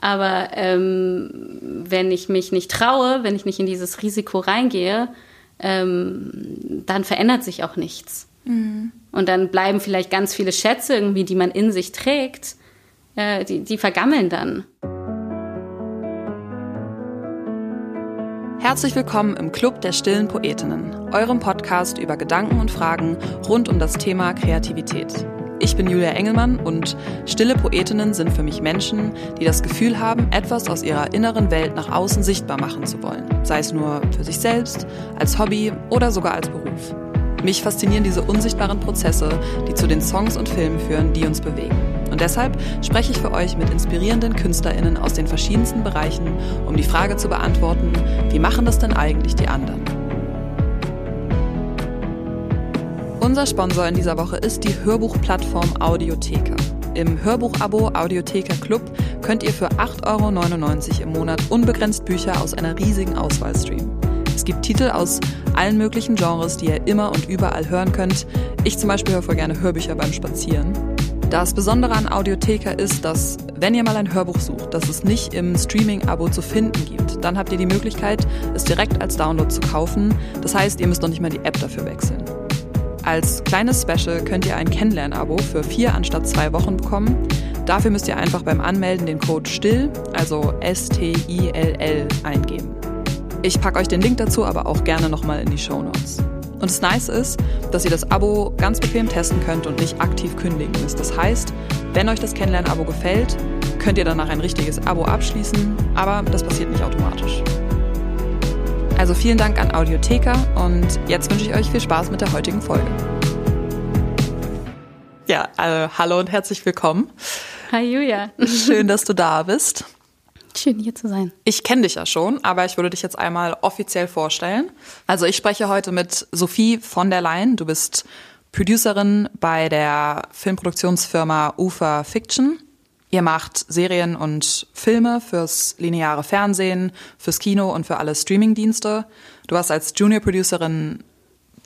Aber ähm, wenn ich mich nicht traue, wenn ich nicht in dieses Risiko reingehe, ähm, dann verändert sich auch nichts. Mhm. Und dann bleiben vielleicht ganz viele Schätze irgendwie, die man in sich trägt, äh, die, die vergammeln dann. Herzlich willkommen im Club der stillen Poetinnen, eurem Podcast über Gedanken und Fragen rund um das Thema Kreativität. Ich bin Julia Engelmann und stille Poetinnen sind für mich Menschen, die das Gefühl haben, etwas aus ihrer inneren Welt nach außen sichtbar machen zu wollen. Sei es nur für sich selbst, als Hobby oder sogar als Beruf. Mich faszinieren diese unsichtbaren Prozesse, die zu den Songs und Filmen führen, die uns bewegen. Und deshalb spreche ich für euch mit inspirierenden KünstlerInnen aus den verschiedensten Bereichen, um die Frage zu beantworten, wie machen das denn eigentlich die anderen? Unser Sponsor in dieser Woche ist die Hörbuchplattform Audiotheka. Im Hörbuchabo Audiotheka Club könnt ihr für 8,99 Euro im Monat unbegrenzt Bücher aus einer riesigen Auswahl streamen. Es gibt Titel aus allen möglichen Genres, die ihr immer und überall hören könnt. Ich zum Beispiel höre voll gerne Hörbücher beim Spazieren. Das Besondere an Audiotheka ist, dass, wenn ihr mal ein Hörbuch sucht, das es nicht im Streaming-Abo zu finden gibt, dann habt ihr die Möglichkeit, es direkt als Download zu kaufen. Das heißt, ihr müsst noch nicht mal die App dafür wechseln. Als kleines Special könnt ihr ein Kennenlern-Abo für vier anstatt zwei Wochen bekommen. Dafür müsst ihr einfach beim Anmelden den Code STILL, also S-T-I-L-L, eingeben. Ich packe euch den Link dazu aber auch gerne nochmal in die Show Notes. Und das Nice ist, dass ihr das Abo ganz bequem testen könnt und nicht aktiv kündigen müsst. Das heißt, wenn euch das Kennenlern-Abo gefällt, könnt ihr danach ein richtiges Abo abschließen, aber das passiert nicht automatisch. Also vielen Dank an Audiotheka und jetzt wünsche ich euch viel Spaß mit der heutigen Folge. Ja, äh, hallo und herzlich willkommen. Hi Julia. Schön, dass du da bist. Schön hier zu sein. Ich kenne dich ja schon, aber ich würde dich jetzt einmal offiziell vorstellen. Also ich spreche heute mit Sophie von der Leyen. Du bist Producerin bei der Filmproduktionsfirma Ufer Fiction. Ihr macht Serien und Filme fürs lineare Fernsehen, fürs Kino und für alle Streamingdienste. Du warst als Junior Producerin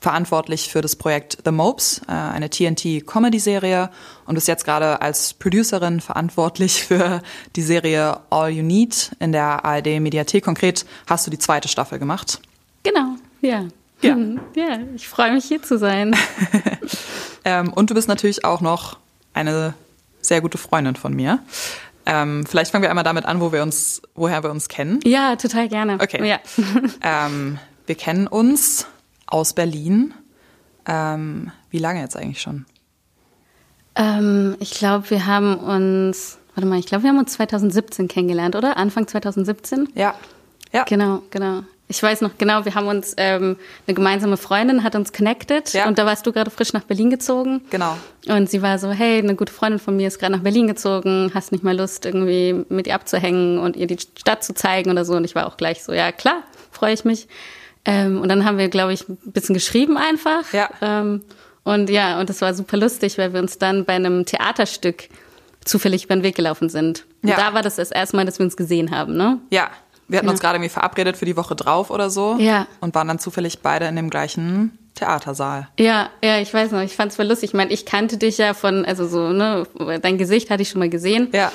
verantwortlich für das Projekt The Mopes, äh, eine TNT-Comedy-Serie und bist jetzt gerade als Producerin verantwortlich für die Serie All You Need in der ARD-Mediathek. Konkret hast du die zweite Staffel gemacht. Genau, ja. Ja, hm, ja ich freue mich hier zu sein. ähm, und du bist natürlich auch noch eine sehr gute Freundin von mir. Ähm, vielleicht fangen wir einmal damit an, wo wir uns, woher wir uns kennen. Ja, total gerne. Okay. Ja. ähm, wir kennen uns aus Berlin. Ähm, wie lange jetzt eigentlich schon? Ähm, ich glaube, wir haben uns, warte mal, ich glaube, wir haben uns 2017 kennengelernt, oder? Anfang 2017? Ja. Ja. Genau, genau. Ich weiß noch genau, wir haben uns, ähm, eine gemeinsame Freundin hat uns connected ja. und da warst du gerade frisch nach Berlin gezogen. Genau. Und sie war so, hey, eine gute Freundin von mir ist gerade nach Berlin gezogen, hast nicht mal Lust, irgendwie mit ihr abzuhängen und ihr die Stadt zu zeigen oder so. Und ich war auch gleich so, ja klar, freue ich mich. Ähm, und dann haben wir, glaube ich, ein bisschen geschrieben einfach. Ja. Ähm, und ja, und das war super lustig, weil wir uns dann bei einem Theaterstück zufällig über den Weg gelaufen sind. Und ja. da war das das erste Mal, dass wir uns gesehen haben, ne? Ja. Wir hatten ja. uns gerade irgendwie verabredet für die Woche drauf oder so. Ja. Und waren dann zufällig beide in dem gleichen Theatersaal. Ja, ja, ich weiß noch, ich fand es voll lustig. Ich meine, ich kannte dich ja von, also so, ne, dein Gesicht hatte ich schon mal gesehen. Ja.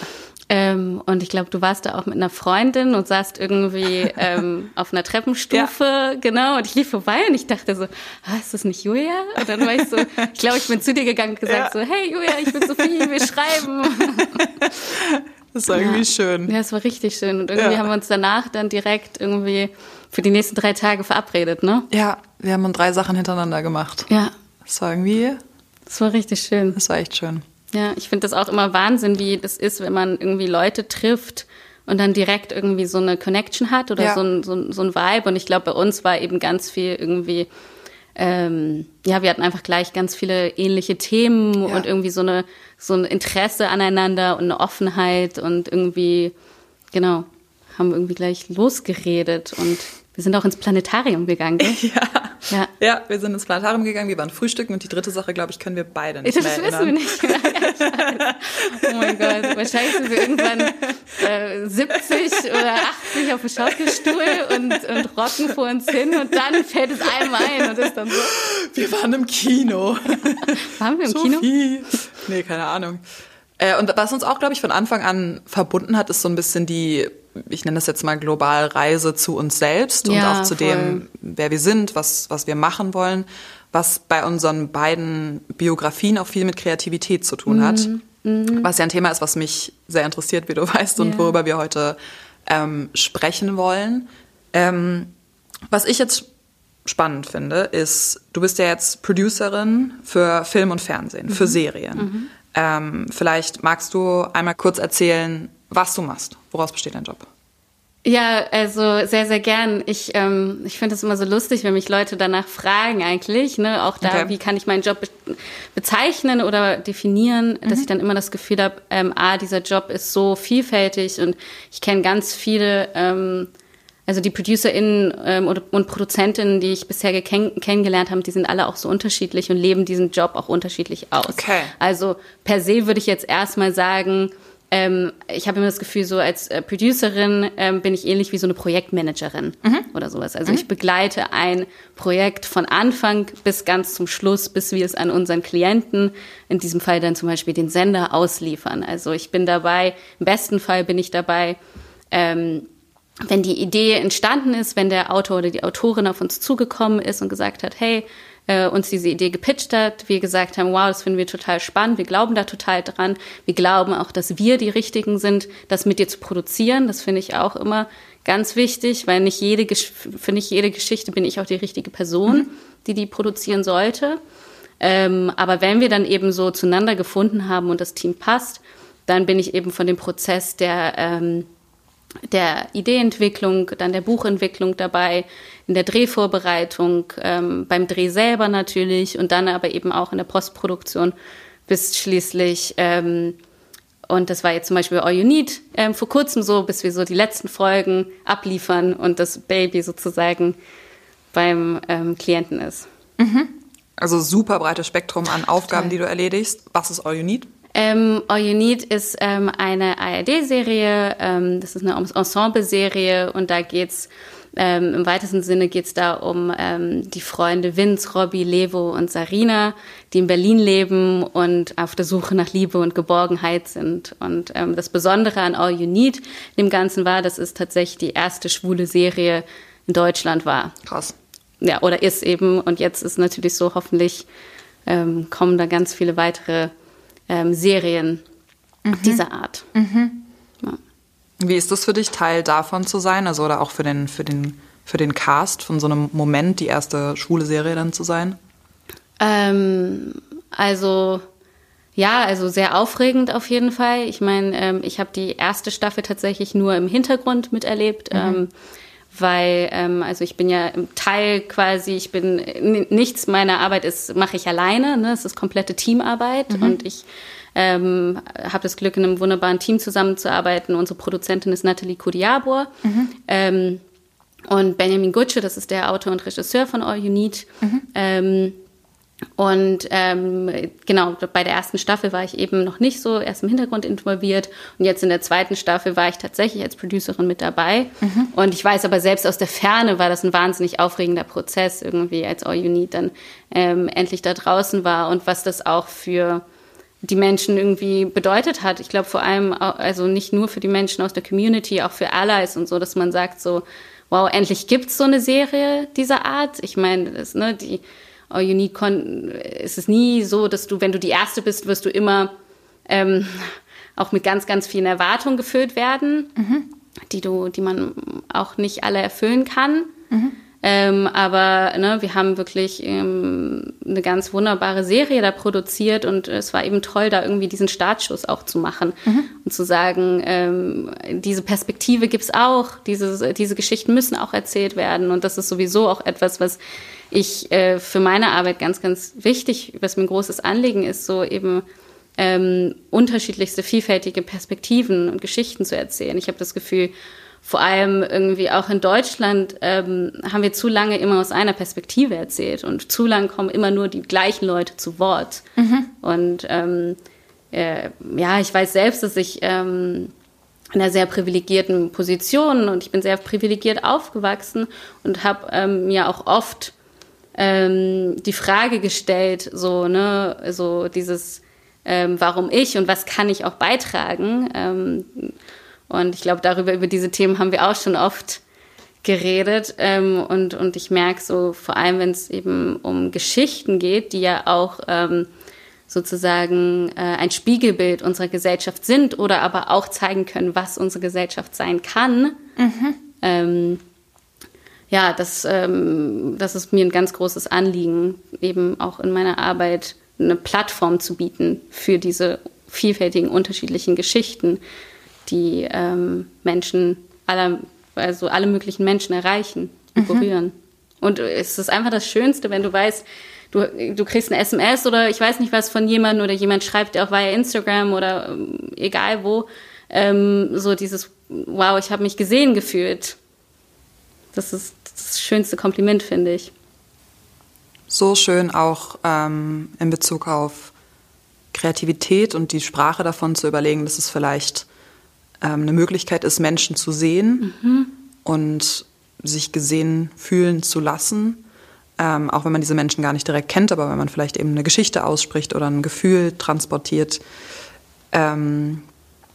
Ähm, und ich glaube, du warst da auch mit einer Freundin und saßt irgendwie ähm, auf einer Treppenstufe, ja. genau. Und ich lief vorbei und ich dachte so, ah, ist das nicht Julia? Und dann war ich so, ich glaube, ich bin zu dir gegangen und gesagt ja. so, hey Julia, ich bin Sophie, wir schreiben. Das war irgendwie schön. Ja, es war richtig schön. Und irgendwie ja. haben wir uns danach dann direkt irgendwie für die nächsten drei Tage verabredet, ne? Ja, wir haben drei Sachen hintereinander gemacht. Ja. Das war irgendwie. Das war richtig schön. Das war echt schön. Ja, ich finde das auch immer Wahnsinn, wie das ist, wenn man irgendwie Leute trifft und dann direkt irgendwie so eine Connection hat oder ja. so, ein, so, so ein Vibe. Und ich glaube, bei uns war eben ganz viel irgendwie, ähm, ja, wir hatten einfach gleich ganz viele ähnliche Themen ja. und irgendwie so eine so ein Interesse aneinander und eine Offenheit und irgendwie, genau, haben wir irgendwie gleich losgeredet und wir sind auch ins Planetarium gegangen. Ja. ja. Ja, wir sind ins Planetarium gegangen, wir waren frühstücken und die dritte Sache, glaube ich, können wir beide nicht das mehr erinnern. Wissen wir nicht. oh mein Gott, wahrscheinlich sind wir irgendwann äh, 70 oder 80 auf dem Schaukelstuhl und, und rocken vor uns hin und dann fällt es einem ein und ist dann so. Wir waren im Kino. waren wir im Sophie. Kino? Nee, keine Ahnung. Äh, und was uns auch, glaube ich, von Anfang an verbunden hat, ist so ein bisschen die, ich nenne das jetzt mal global Reise zu uns selbst ja, und auch zu voll. dem, wer wir sind, was, was wir machen wollen, was bei unseren beiden Biografien auch viel mit Kreativität zu tun hat. Mhm. Mhm. Was ja ein Thema ist, was mich sehr interessiert, wie du weißt, und ja. worüber wir heute ähm, sprechen wollen. Ähm, was ich jetzt spannend finde, ist, du bist ja jetzt Producerin für Film und Fernsehen, mhm. für Serien. Mhm. Ähm, vielleicht magst du einmal kurz erzählen, was du machst. Woraus besteht dein Job? Ja, also sehr, sehr gern. Ich, ähm, ich finde es immer so lustig, wenn mich Leute danach fragen eigentlich, ne, auch da, okay. wie kann ich meinen Job be bezeichnen oder definieren, mhm. dass ich dann immer das Gefühl habe, ähm, ah, dieser Job ist so vielfältig und ich kenne ganz viele ähm, also die ProducerInnen ähm, und, und Produzentinnen, die ich bisher kenn kennengelernt habe, die sind alle auch so unterschiedlich und leben diesen Job auch unterschiedlich aus. Okay. Also per se würde ich jetzt erstmal sagen, ähm, ich habe immer das Gefühl, so als äh, Producerin ähm, bin ich ähnlich wie so eine Projektmanagerin mhm. oder sowas. Also mhm. ich begleite ein Projekt von Anfang bis ganz zum Schluss, bis wir es an unseren Klienten, in diesem Fall dann zum Beispiel den Sender, ausliefern. Also ich bin dabei, im besten Fall bin ich dabei, ähm, wenn die Idee entstanden ist, wenn der Autor oder die Autorin auf uns zugekommen ist und gesagt hat, hey, äh, uns diese Idee gepitcht hat, wir gesagt haben, wow, das finden wir total spannend, wir glauben da total dran, wir glauben auch, dass wir die Richtigen sind, das mit dir zu produzieren, das finde ich auch immer ganz wichtig, weil nicht jede, für nicht jede Geschichte bin ich auch die richtige Person, mhm. die die produzieren sollte. Ähm, aber wenn wir dann eben so zueinander gefunden haben und das Team passt, dann bin ich eben von dem Prozess der ähm, der Ideeentwicklung, dann der Buchentwicklung dabei, in der Drehvorbereitung, ähm, beim Dreh selber natürlich und dann aber eben auch in der Postproduktion bis schließlich, ähm, und das war jetzt zum Beispiel All You Need ähm, vor kurzem so, bis wir so die letzten Folgen abliefern und das Baby sozusagen beim ähm, Klienten ist. Mhm. Also super breites Spektrum an Aufgaben, Total. die du erledigst. Was ist All You Need? Ähm, All You Need ist ähm, eine ARD-Serie, ähm, das ist eine Ensemble-Serie und da geht's ähm, im weitesten Sinne geht's da um ähm, die Freunde Vince, Robbie, Levo und Sarina, die in Berlin leben und auf der Suche nach Liebe und Geborgenheit sind. Und ähm, das Besondere an All You Need dem Ganzen war, dass es tatsächlich die erste schwule Serie in Deutschland war. Krass. Ja, oder ist eben. Und jetzt ist natürlich so, hoffentlich ähm, kommen da ganz viele weitere ähm, Serien mhm. dieser Art. Mhm. Ja. Wie ist das für dich, Teil davon zu sein? Also oder auch für den, für den, für den Cast von so einem Moment, die erste schwule Serie dann zu sein? Ähm, also ja, also sehr aufregend auf jeden Fall. Ich meine, ähm, ich habe die erste Staffel tatsächlich nur im Hintergrund miterlebt. Mhm. Ähm, weil ähm, also ich bin ja im Teil quasi, ich bin nichts meiner Arbeit ist mache ich alleine, ne? Es ist komplette Teamarbeit mhm. und ich ähm, habe das Glück in einem wunderbaren Team zusammenzuarbeiten. Unsere Produzentin ist Nathalie Kudiabor. Mhm. Ähm, und Benjamin Gutsche, das ist der Autor und Regisseur von All You Need. Mhm. Ähm, und ähm, genau, bei der ersten Staffel war ich eben noch nicht so, erst im Hintergrund involviert. Und jetzt in der zweiten Staffel war ich tatsächlich als Producerin mit dabei. Mhm. Und ich weiß aber selbst aus der Ferne war das ein wahnsinnig aufregender Prozess, irgendwie als All You Need dann ähm, endlich da draußen war und was das auch für die Menschen irgendwie bedeutet hat. Ich glaube vor allem, also nicht nur für die Menschen aus der Community, auch für Allies und so, dass man sagt so, wow, endlich gibt's so eine Serie dieser Art. Ich meine, das, ne, die You Need Con ist es nie so, dass du, wenn du die Erste bist, wirst du immer ähm, auch mit ganz, ganz vielen Erwartungen gefüllt werden, mhm. die du, die man auch nicht alle erfüllen kann. Mhm. Ähm, aber ne, wir haben wirklich ähm, eine ganz wunderbare Serie da produziert und es war eben toll, da irgendwie diesen Startschuss auch zu machen mhm. und zu sagen, ähm, diese Perspektive gibt's auch, diese, diese Geschichten müssen auch erzählt werden und das ist sowieso auch etwas, was ich äh, für meine Arbeit ganz, ganz wichtig, was mir ein großes Anliegen ist, so eben ähm, unterschiedlichste, vielfältige Perspektiven und Geschichten zu erzählen. Ich habe das Gefühl, vor allem irgendwie auch in Deutschland ähm, haben wir zu lange immer aus einer Perspektive erzählt und zu lange kommen immer nur die gleichen Leute zu Wort. Mhm. Und ähm, äh, ja, ich weiß selbst, dass ich ähm, in einer sehr privilegierten Position und ich bin sehr privilegiert aufgewachsen und habe ähm, mir auch oft ähm, die Frage gestellt, so, ne, so dieses, ähm, warum ich und was kann ich auch beitragen. Ähm, und ich glaube, darüber, über diese Themen haben wir auch schon oft geredet. Ähm, und, und ich merke so, vor allem wenn es eben um Geschichten geht, die ja auch ähm, sozusagen äh, ein Spiegelbild unserer Gesellschaft sind oder aber auch zeigen können, was unsere Gesellschaft sein kann. Mhm. Ähm, ja, das, ähm, das ist mir ein ganz großes Anliegen, eben auch in meiner Arbeit eine Plattform zu bieten für diese vielfältigen, unterschiedlichen Geschichten, die ähm, Menschen aller, also alle möglichen Menschen erreichen und mhm. berühren. Und es ist einfach das Schönste, wenn du weißt, du, du kriegst ein SMS oder ich weiß nicht was von jemandem oder jemand schreibt dir auch via Instagram oder ähm, egal wo, ähm, so dieses, wow, ich habe mich gesehen gefühlt. Das ist das schönste Kompliment, finde ich. So schön auch ähm, in Bezug auf Kreativität und die Sprache davon zu überlegen, dass es vielleicht ähm, eine Möglichkeit ist, Menschen zu sehen mhm. und sich gesehen fühlen zu lassen. Ähm, auch wenn man diese Menschen gar nicht direkt kennt, aber wenn man vielleicht eben eine Geschichte ausspricht oder ein Gefühl transportiert. Ähm,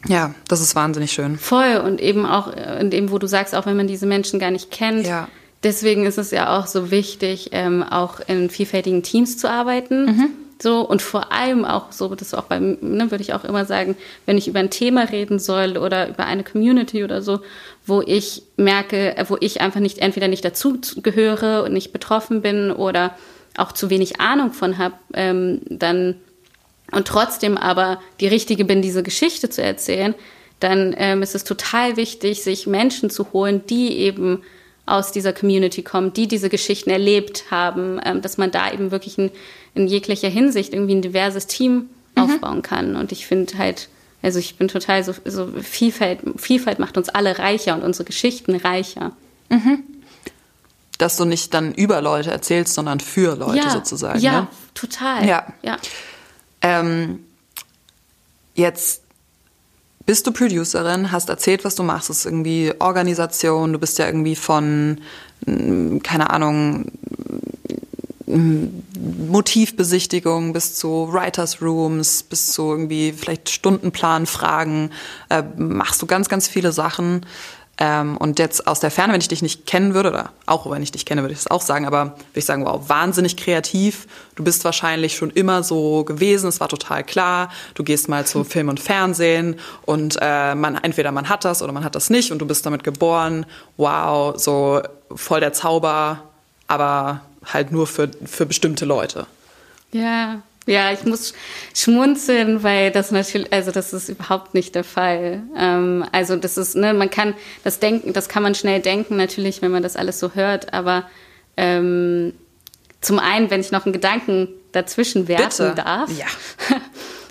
ja, das ist wahnsinnig schön. Voll und eben auch äh, in dem, wo du sagst, auch wenn man diese Menschen gar nicht kennt. Ja. Deswegen ist es ja auch so wichtig, ähm, auch in vielfältigen Teams zu arbeiten. Mhm. So, und vor allem auch so, das auch beim, ne, würde ich auch immer sagen, wenn ich über ein Thema reden soll oder über eine Community oder so, wo ich merke, wo ich einfach nicht, entweder nicht dazu gehöre und nicht betroffen bin oder auch zu wenig Ahnung von habe, ähm, dann und trotzdem aber die Richtige bin, diese Geschichte zu erzählen, dann ähm, ist es total wichtig, sich Menschen zu holen, die eben aus dieser Community kommen, die diese Geschichten erlebt haben, ähm, dass man da eben wirklich ein, in jeglicher Hinsicht irgendwie ein diverses Team mhm. aufbauen kann. Und ich finde halt, also ich bin total so, so Vielfalt, Vielfalt macht uns alle reicher und unsere Geschichten reicher. Mhm. Dass du nicht dann über Leute erzählst, sondern für Leute ja, sozusagen. Ja, ne? total. Ja. ja. Ähm, jetzt bist du Producerin, hast erzählt, was du machst, das ist irgendwie Organisation, du bist ja irgendwie von, mm, keine Ahnung, mm, Motivbesichtigung bis zu Writers Rooms, bis zu irgendwie vielleicht Stundenplanfragen, äh, machst du ganz, ganz viele Sachen. Ähm, und jetzt aus der Ferne, wenn ich dich nicht kennen würde, oder auch wenn ich dich kenne, würde ich das auch sagen, aber würde ich sagen, wow, wahnsinnig kreativ. Du bist wahrscheinlich schon immer so gewesen, es war total klar. Du gehst mal zu Film und Fernsehen und äh, man entweder man hat das oder man hat das nicht und du bist damit geboren. Wow, so voll der Zauber, aber halt nur für, für bestimmte Leute. Ja, ja, ich muss schmunzeln, weil das natürlich, also das ist überhaupt nicht der Fall. Ähm, also das ist, ne, man kann das denken, das kann man schnell denken, natürlich, wenn man das alles so hört, aber ähm, zum einen, wenn ich noch einen Gedanken dazwischen werfen Bitte. darf. Ja.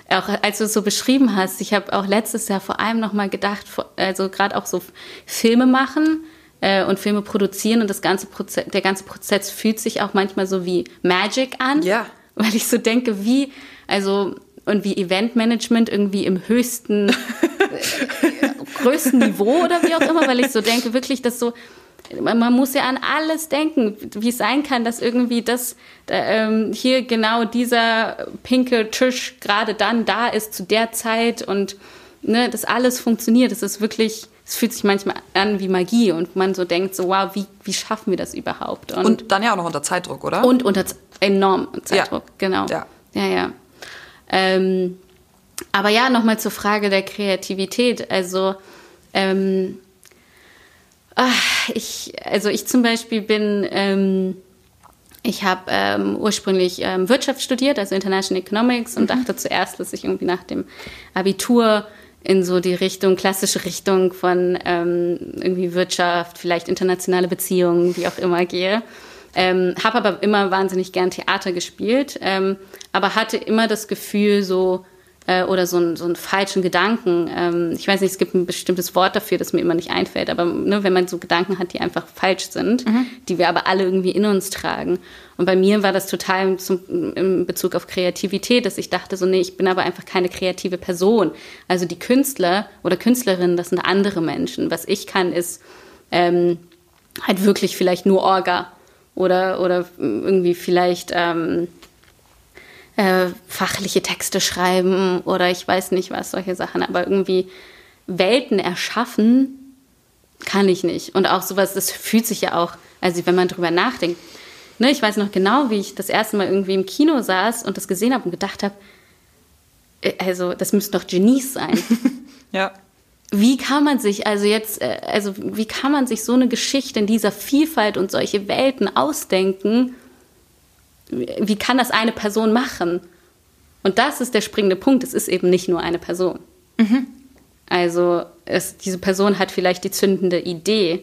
auch als du es so beschrieben hast, ich habe auch letztes Jahr vor allem noch mal gedacht, also gerade auch so Filme machen äh, und Filme produzieren und das ganze Prozess, der ganze Prozess fühlt sich auch manchmal so wie Magic an. Ja weil ich so denke, wie, also, und wie Eventmanagement irgendwie im höchsten, äh, größten Niveau oder wie auch immer, weil ich so denke, wirklich, dass so, man muss ja an alles denken, wie es sein kann, dass irgendwie das ähm, hier genau dieser pinke Tisch gerade dann da ist zu der Zeit und ne, das alles funktioniert. Das ist wirklich, es fühlt sich manchmal an wie Magie und man so denkt so, wow, wie, wie schaffen wir das überhaupt? Und, und dann ja auch noch unter Zeitdruck, oder? Und unter enorm Zeitdruck, ja. genau. Ja, ja. ja. Ähm, aber ja, nochmal zur Frage der Kreativität. Also, ähm, ach, ich, also ich zum Beispiel bin, ähm, ich habe ähm, ursprünglich ähm, Wirtschaft studiert, also International Economics, und mhm. dachte zuerst, dass ich irgendwie nach dem Abitur in so die Richtung, klassische Richtung von ähm, irgendwie Wirtschaft, vielleicht internationale Beziehungen, wie auch immer gehe. Ähm, habe aber immer wahnsinnig gern Theater gespielt, ähm, aber hatte immer das Gefühl so, äh, oder so, ein, so einen falschen Gedanken. Ähm, ich weiß nicht, es gibt ein bestimmtes Wort dafür, das mir immer nicht einfällt, aber ne, wenn man so Gedanken hat, die einfach falsch sind, mhm. die wir aber alle irgendwie in uns tragen. Und bei mir war das total zum, in Bezug auf Kreativität, dass ich dachte so, nee, ich bin aber einfach keine kreative Person. Also die Künstler oder Künstlerinnen, das sind andere Menschen. Was ich kann, ist ähm, halt wirklich vielleicht nur Orga oder, oder irgendwie vielleicht, ähm, äh, fachliche Texte schreiben oder ich weiß nicht was, solche Sachen. Aber irgendwie Welten erschaffen kann ich nicht. Und auch sowas, das fühlt sich ja auch, also wenn man drüber nachdenkt. Ne, ich weiß noch genau, wie ich das erste Mal irgendwie im Kino saß und das gesehen habe und gedacht habe, äh, also das müssten doch Genies sein. ja. Wie kann man sich also jetzt, äh, also wie kann man sich so eine Geschichte in dieser Vielfalt und solche Welten ausdenken? Wie kann das eine Person machen? Und das ist der springende Punkt. Es ist eben nicht nur eine Person. Mhm. Also es, diese Person hat vielleicht die zündende Idee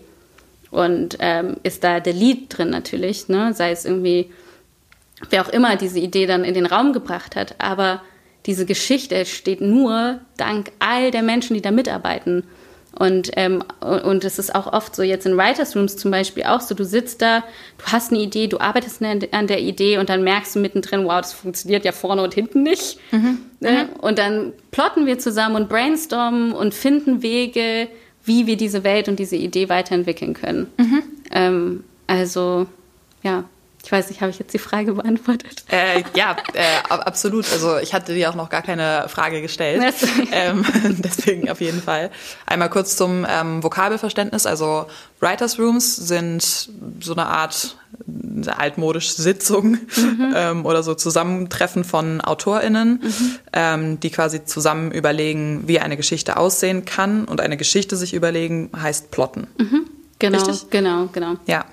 und ähm, ist da der Lied drin natürlich, ne? sei es irgendwie, wer auch immer diese Idee dann in den Raum gebracht hat. Aber diese Geschichte entsteht nur dank all der Menschen, die da mitarbeiten. Und, ähm, und es ist auch oft so, jetzt in Writers Rooms zum Beispiel auch so, du sitzt da, du hast eine Idee, du arbeitest an der Idee und dann merkst du mittendrin, wow, das funktioniert ja vorne und hinten nicht. Mhm. Ne? Mhm. Und dann plotten wir zusammen und brainstormen und finden Wege, wie wir diese Welt und diese Idee weiterentwickeln können. Mhm. Ähm, also, ja. Ich weiß nicht, habe ich jetzt die Frage beantwortet? Äh, ja, äh, absolut. Also ich hatte dir auch noch gar keine Frage gestellt. ähm, deswegen auf jeden Fall. Einmal kurz zum ähm, Vokabelverständnis. Also Writers Rooms sind so eine Art altmodisch Sitzung mhm. ähm, oder so Zusammentreffen von AutorInnen, mhm. ähm, die quasi zusammen überlegen, wie eine Geschichte aussehen kann. Und eine Geschichte sich überlegen heißt plotten. Mhm. Genau, Richtig? genau, genau. Ja.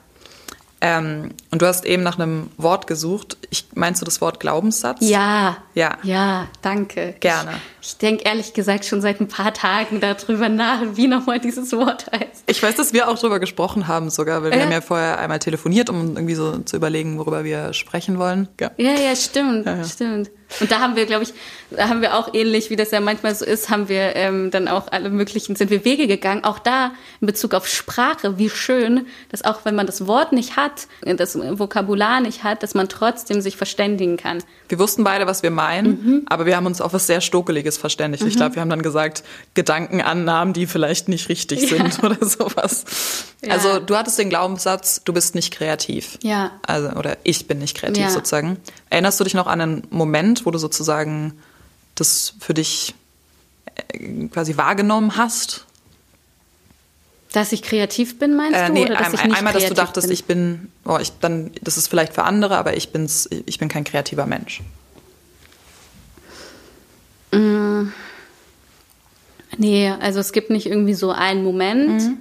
Ähm, und du hast eben nach einem Wort gesucht. Ich, meinst du das Wort Glaubenssatz? Ja. Ja. Ja, danke. Gerne. Ich, ich denke ehrlich gesagt schon seit ein paar Tagen darüber nach, wie nochmal dieses Wort heißt. Ich weiß, dass wir auch darüber gesprochen haben sogar, weil wir haben ja vorher einmal telefoniert, um irgendwie so zu überlegen, worüber wir sprechen wollen. Ja, ja, ja stimmt, ja, ja. stimmt. Und da haben wir, glaube ich, da haben wir auch ähnlich, wie das ja manchmal so ist, haben wir ähm, dann auch alle möglichen, sind wir Wege gegangen. Auch da in Bezug auf Sprache, wie schön, dass auch wenn man das Wort nicht hat, das Vokabular nicht hat, dass man trotzdem sich verständigen kann. Wir wussten beide, was wir meinen, mhm. aber wir haben uns auf was sehr Stokeliges verständigt. Mhm. Ich glaube, wir haben dann gesagt, Gedankenannahmen, die vielleicht nicht richtig ja. sind oder sowas. Ja. Also du hattest den Glaubenssatz, du bist nicht kreativ. Ja. Also, oder ich bin nicht kreativ ja. sozusagen. Erinnerst du dich noch an einen Moment, wo du sozusagen das für dich äh, quasi wahrgenommen hast? Dass ich kreativ bin, meinst äh, nee, du? Oder dass ein, einmal, dass du dachtest, bin? ich bin, oh, ich, dann, das ist vielleicht für andere, aber ich, bin's, ich bin kein kreativer Mensch. Mm. Nee, also es gibt nicht irgendwie so einen Moment. Mhm.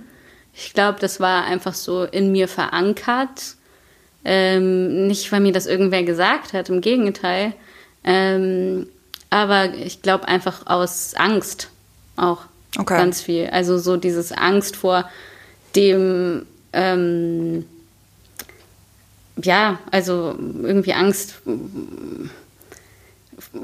Ich glaube, das war einfach so in mir verankert. Ähm, nicht, weil mir das irgendwer gesagt hat, im Gegenteil. Ähm, aber ich glaube einfach aus Angst auch okay. ganz viel. Also so dieses Angst vor dem, ähm, ja, also irgendwie Angst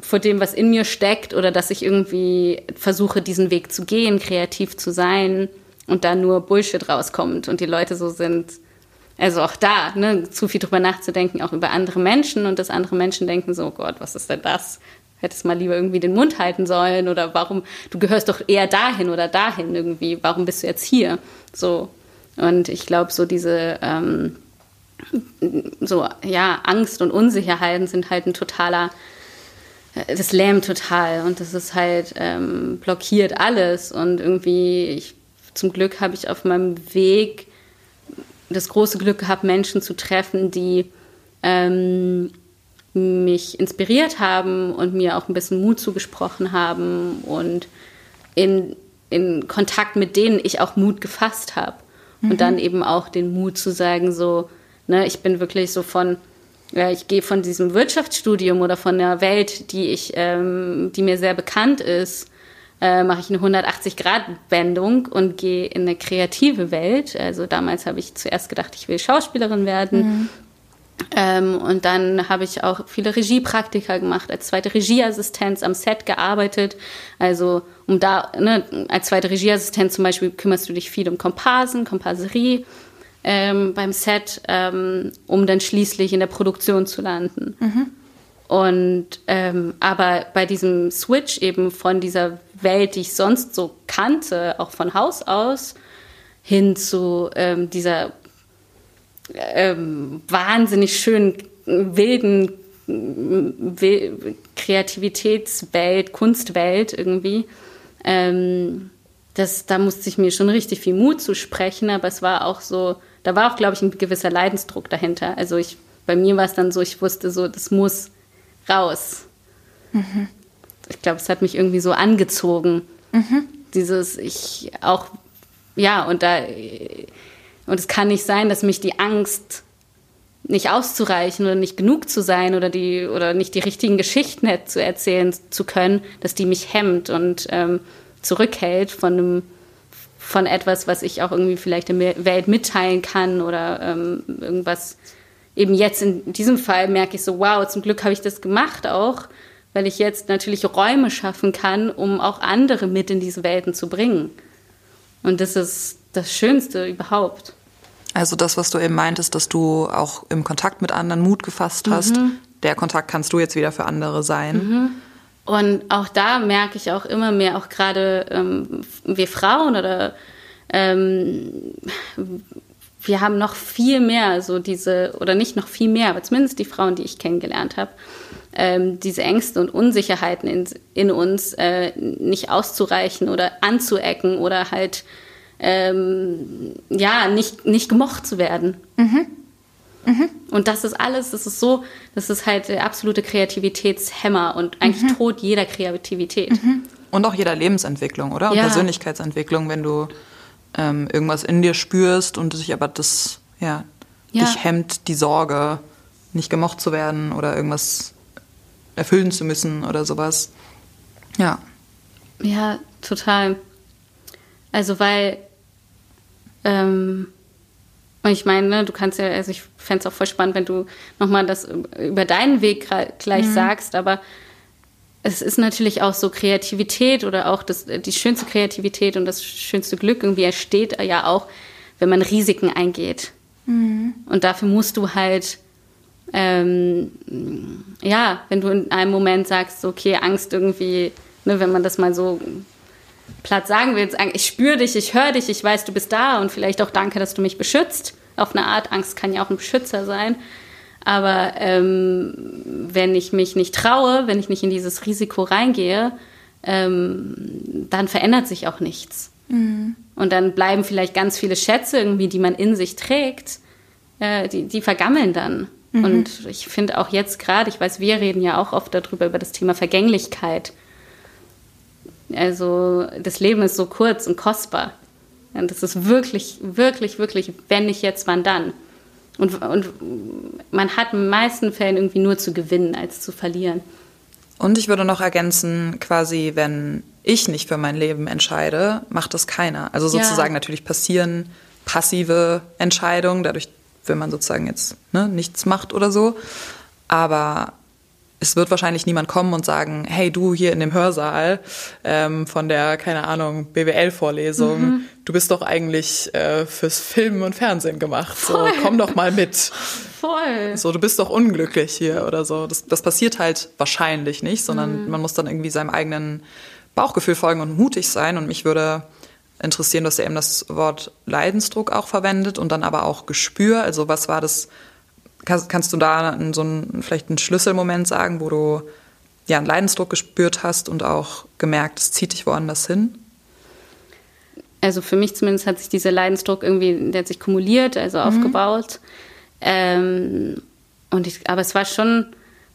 vor dem, was in mir steckt oder dass ich irgendwie versuche, diesen Weg zu gehen, kreativ zu sein und da nur Bullshit rauskommt und die Leute so sind. Also auch da, ne, zu viel drüber nachzudenken, auch über andere Menschen und dass andere Menschen denken so, oh Gott, was ist denn das? Hättest mal lieber irgendwie den Mund halten sollen oder warum, du gehörst doch eher dahin oder dahin irgendwie, warum bist du jetzt hier? So. Und ich glaube, so diese, ähm, so, ja, Angst und Unsicherheiten sind halt ein totaler das lähmt total und das ist halt ähm, blockiert alles und irgendwie ich, zum Glück habe ich auf meinem Weg das große Glück gehabt Menschen zu treffen die ähm, mich inspiriert haben und mir auch ein bisschen Mut zugesprochen haben und in, in Kontakt mit denen ich auch Mut gefasst habe mhm. und dann eben auch den Mut zu sagen so ne ich bin wirklich so von ja, ich gehe von diesem Wirtschaftsstudium oder von der Welt, die ich, ähm, die mir sehr bekannt ist, äh, mache ich eine 180-Grad-Wendung und gehe in eine kreative Welt. Also damals habe ich zuerst gedacht, ich will Schauspielerin werden. Mhm. Ähm, und dann habe ich auch viele Regiepraktika gemacht, als zweite Regieassistenz am Set gearbeitet. Also um da, ne, als zweite Regieassistenz zum Beispiel kümmerst du dich viel um Komparsen, Komparserie ähm, beim Set, ähm, um dann schließlich in der Produktion zu landen. Mhm. Und ähm, aber bei diesem Switch eben von dieser Welt, die ich sonst so kannte, auch von Haus aus, hin zu ähm, dieser ähm, wahnsinnig schönen, wilden Kreativitätswelt, Kunstwelt irgendwie. Ähm, das, da musste ich mir schon richtig viel Mut zu sprechen, aber es war auch so, da war auch, glaube ich, ein gewisser Leidensdruck dahinter. Also ich, bei mir war es dann so, ich wusste so, das muss raus. Mhm. Ich glaube, es hat mich irgendwie so angezogen. Mhm. Dieses, ich auch, ja, und da, und es kann nicht sein, dass mich die Angst nicht auszureichen oder nicht genug zu sein oder die oder nicht die richtigen Geschichten zu erzählen zu können, dass die mich hemmt und ähm, zurückhält von einem von etwas, was ich auch irgendwie vielleicht der Welt mitteilen kann oder ähm, irgendwas. Eben jetzt in diesem Fall merke ich so, wow, zum Glück habe ich das gemacht auch, weil ich jetzt natürlich Räume schaffen kann, um auch andere mit in diese Welten zu bringen. Und das ist das Schönste überhaupt. Also das, was du eben meintest, dass du auch im Kontakt mit anderen Mut gefasst hast, mhm. der Kontakt kannst du jetzt wieder für andere sein. Mhm. Und auch da merke ich auch immer mehr, auch gerade ähm, wir Frauen oder ähm, wir haben noch viel mehr so diese, oder nicht noch viel mehr, aber zumindest die Frauen, die ich kennengelernt habe, ähm, diese Ängste und Unsicherheiten in, in uns äh, nicht auszureichen oder anzuecken oder halt ähm, ja, nicht, nicht gemocht zu werden. Mhm. Mhm. Und das ist alles, das ist so, das ist halt der absolute Kreativitätshemmer und eigentlich mhm. Tod jeder Kreativität. Mhm. Und auch jeder Lebensentwicklung, oder? Und ja. Persönlichkeitsentwicklung, wenn du ähm, irgendwas in dir spürst und sich aber das, ja, ja, dich hemmt, die Sorge, nicht gemocht zu werden oder irgendwas erfüllen zu müssen oder sowas. Ja. Ja, total. Also, weil ähm, und ich meine, ne, du kannst ja, also ich fände es auch voll spannend, wenn du nochmal das über deinen Weg gleich mhm. sagst, aber es ist natürlich auch so Kreativität oder auch das, die schönste Kreativität und das schönste Glück irgendwie entsteht ja auch, wenn man Risiken eingeht. Mhm. Und dafür musst du halt, ähm, ja, wenn du in einem Moment sagst, okay, Angst irgendwie, ne, wenn man das mal so platt sagen willst, ich spüre dich, ich höre dich, ich weiß, du bist da und vielleicht auch danke, dass du mich beschützt. Auf eine Art, Angst kann ja auch ein Beschützer sein. Aber ähm, wenn ich mich nicht traue, wenn ich nicht in dieses Risiko reingehe, ähm, dann verändert sich auch nichts. Mhm. Und dann bleiben vielleicht ganz viele Schätze irgendwie, die man in sich trägt, äh, die, die vergammeln dann. Mhm. Und ich finde auch jetzt gerade, ich weiß, wir reden ja auch oft darüber, über das Thema Vergänglichkeit. Also das Leben ist so kurz und kostbar. Und das ist wirklich, wirklich, wirklich, wenn nicht jetzt, wann dann. Und, und man hat in den meisten Fällen irgendwie nur zu gewinnen als zu verlieren. Und ich würde noch ergänzen, quasi, wenn ich nicht für mein Leben entscheide, macht das keiner. Also sozusagen ja. natürlich passieren passive Entscheidungen, dadurch, wenn man sozusagen jetzt ne, nichts macht oder so. Aber es wird wahrscheinlich niemand kommen und sagen, hey du hier in dem Hörsaal ähm, von der, keine Ahnung, BWL-Vorlesung, mhm. du bist doch eigentlich äh, fürs Filmen und Fernsehen gemacht. Voll. So, komm doch mal mit. Voll. So, du bist doch unglücklich hier oder so. Das, das passiert halt wahrscheinlich nicht, sondern mhm. man muss dann irgendwie seinem eigenen Bauchgefühl folgen und mutig sein. Und mich würde interessieren, dass er eben das Wort Leidensdruck auch verwendet und dann aber auch Gespür. Also was war das Kannst, kannst du da so einen, vielleicht einen Schlüsselmoment sagen, wo du ja einen Leidensdruck gespürt hast und auch gemerkt, es zieht dich woanders hin? Also für mich zumindest hat sich dieser Leidensdruck irgendwie, der hat sich kumuliert, also mhm. aufgebaut. Ähm, und ich, aber es war schon,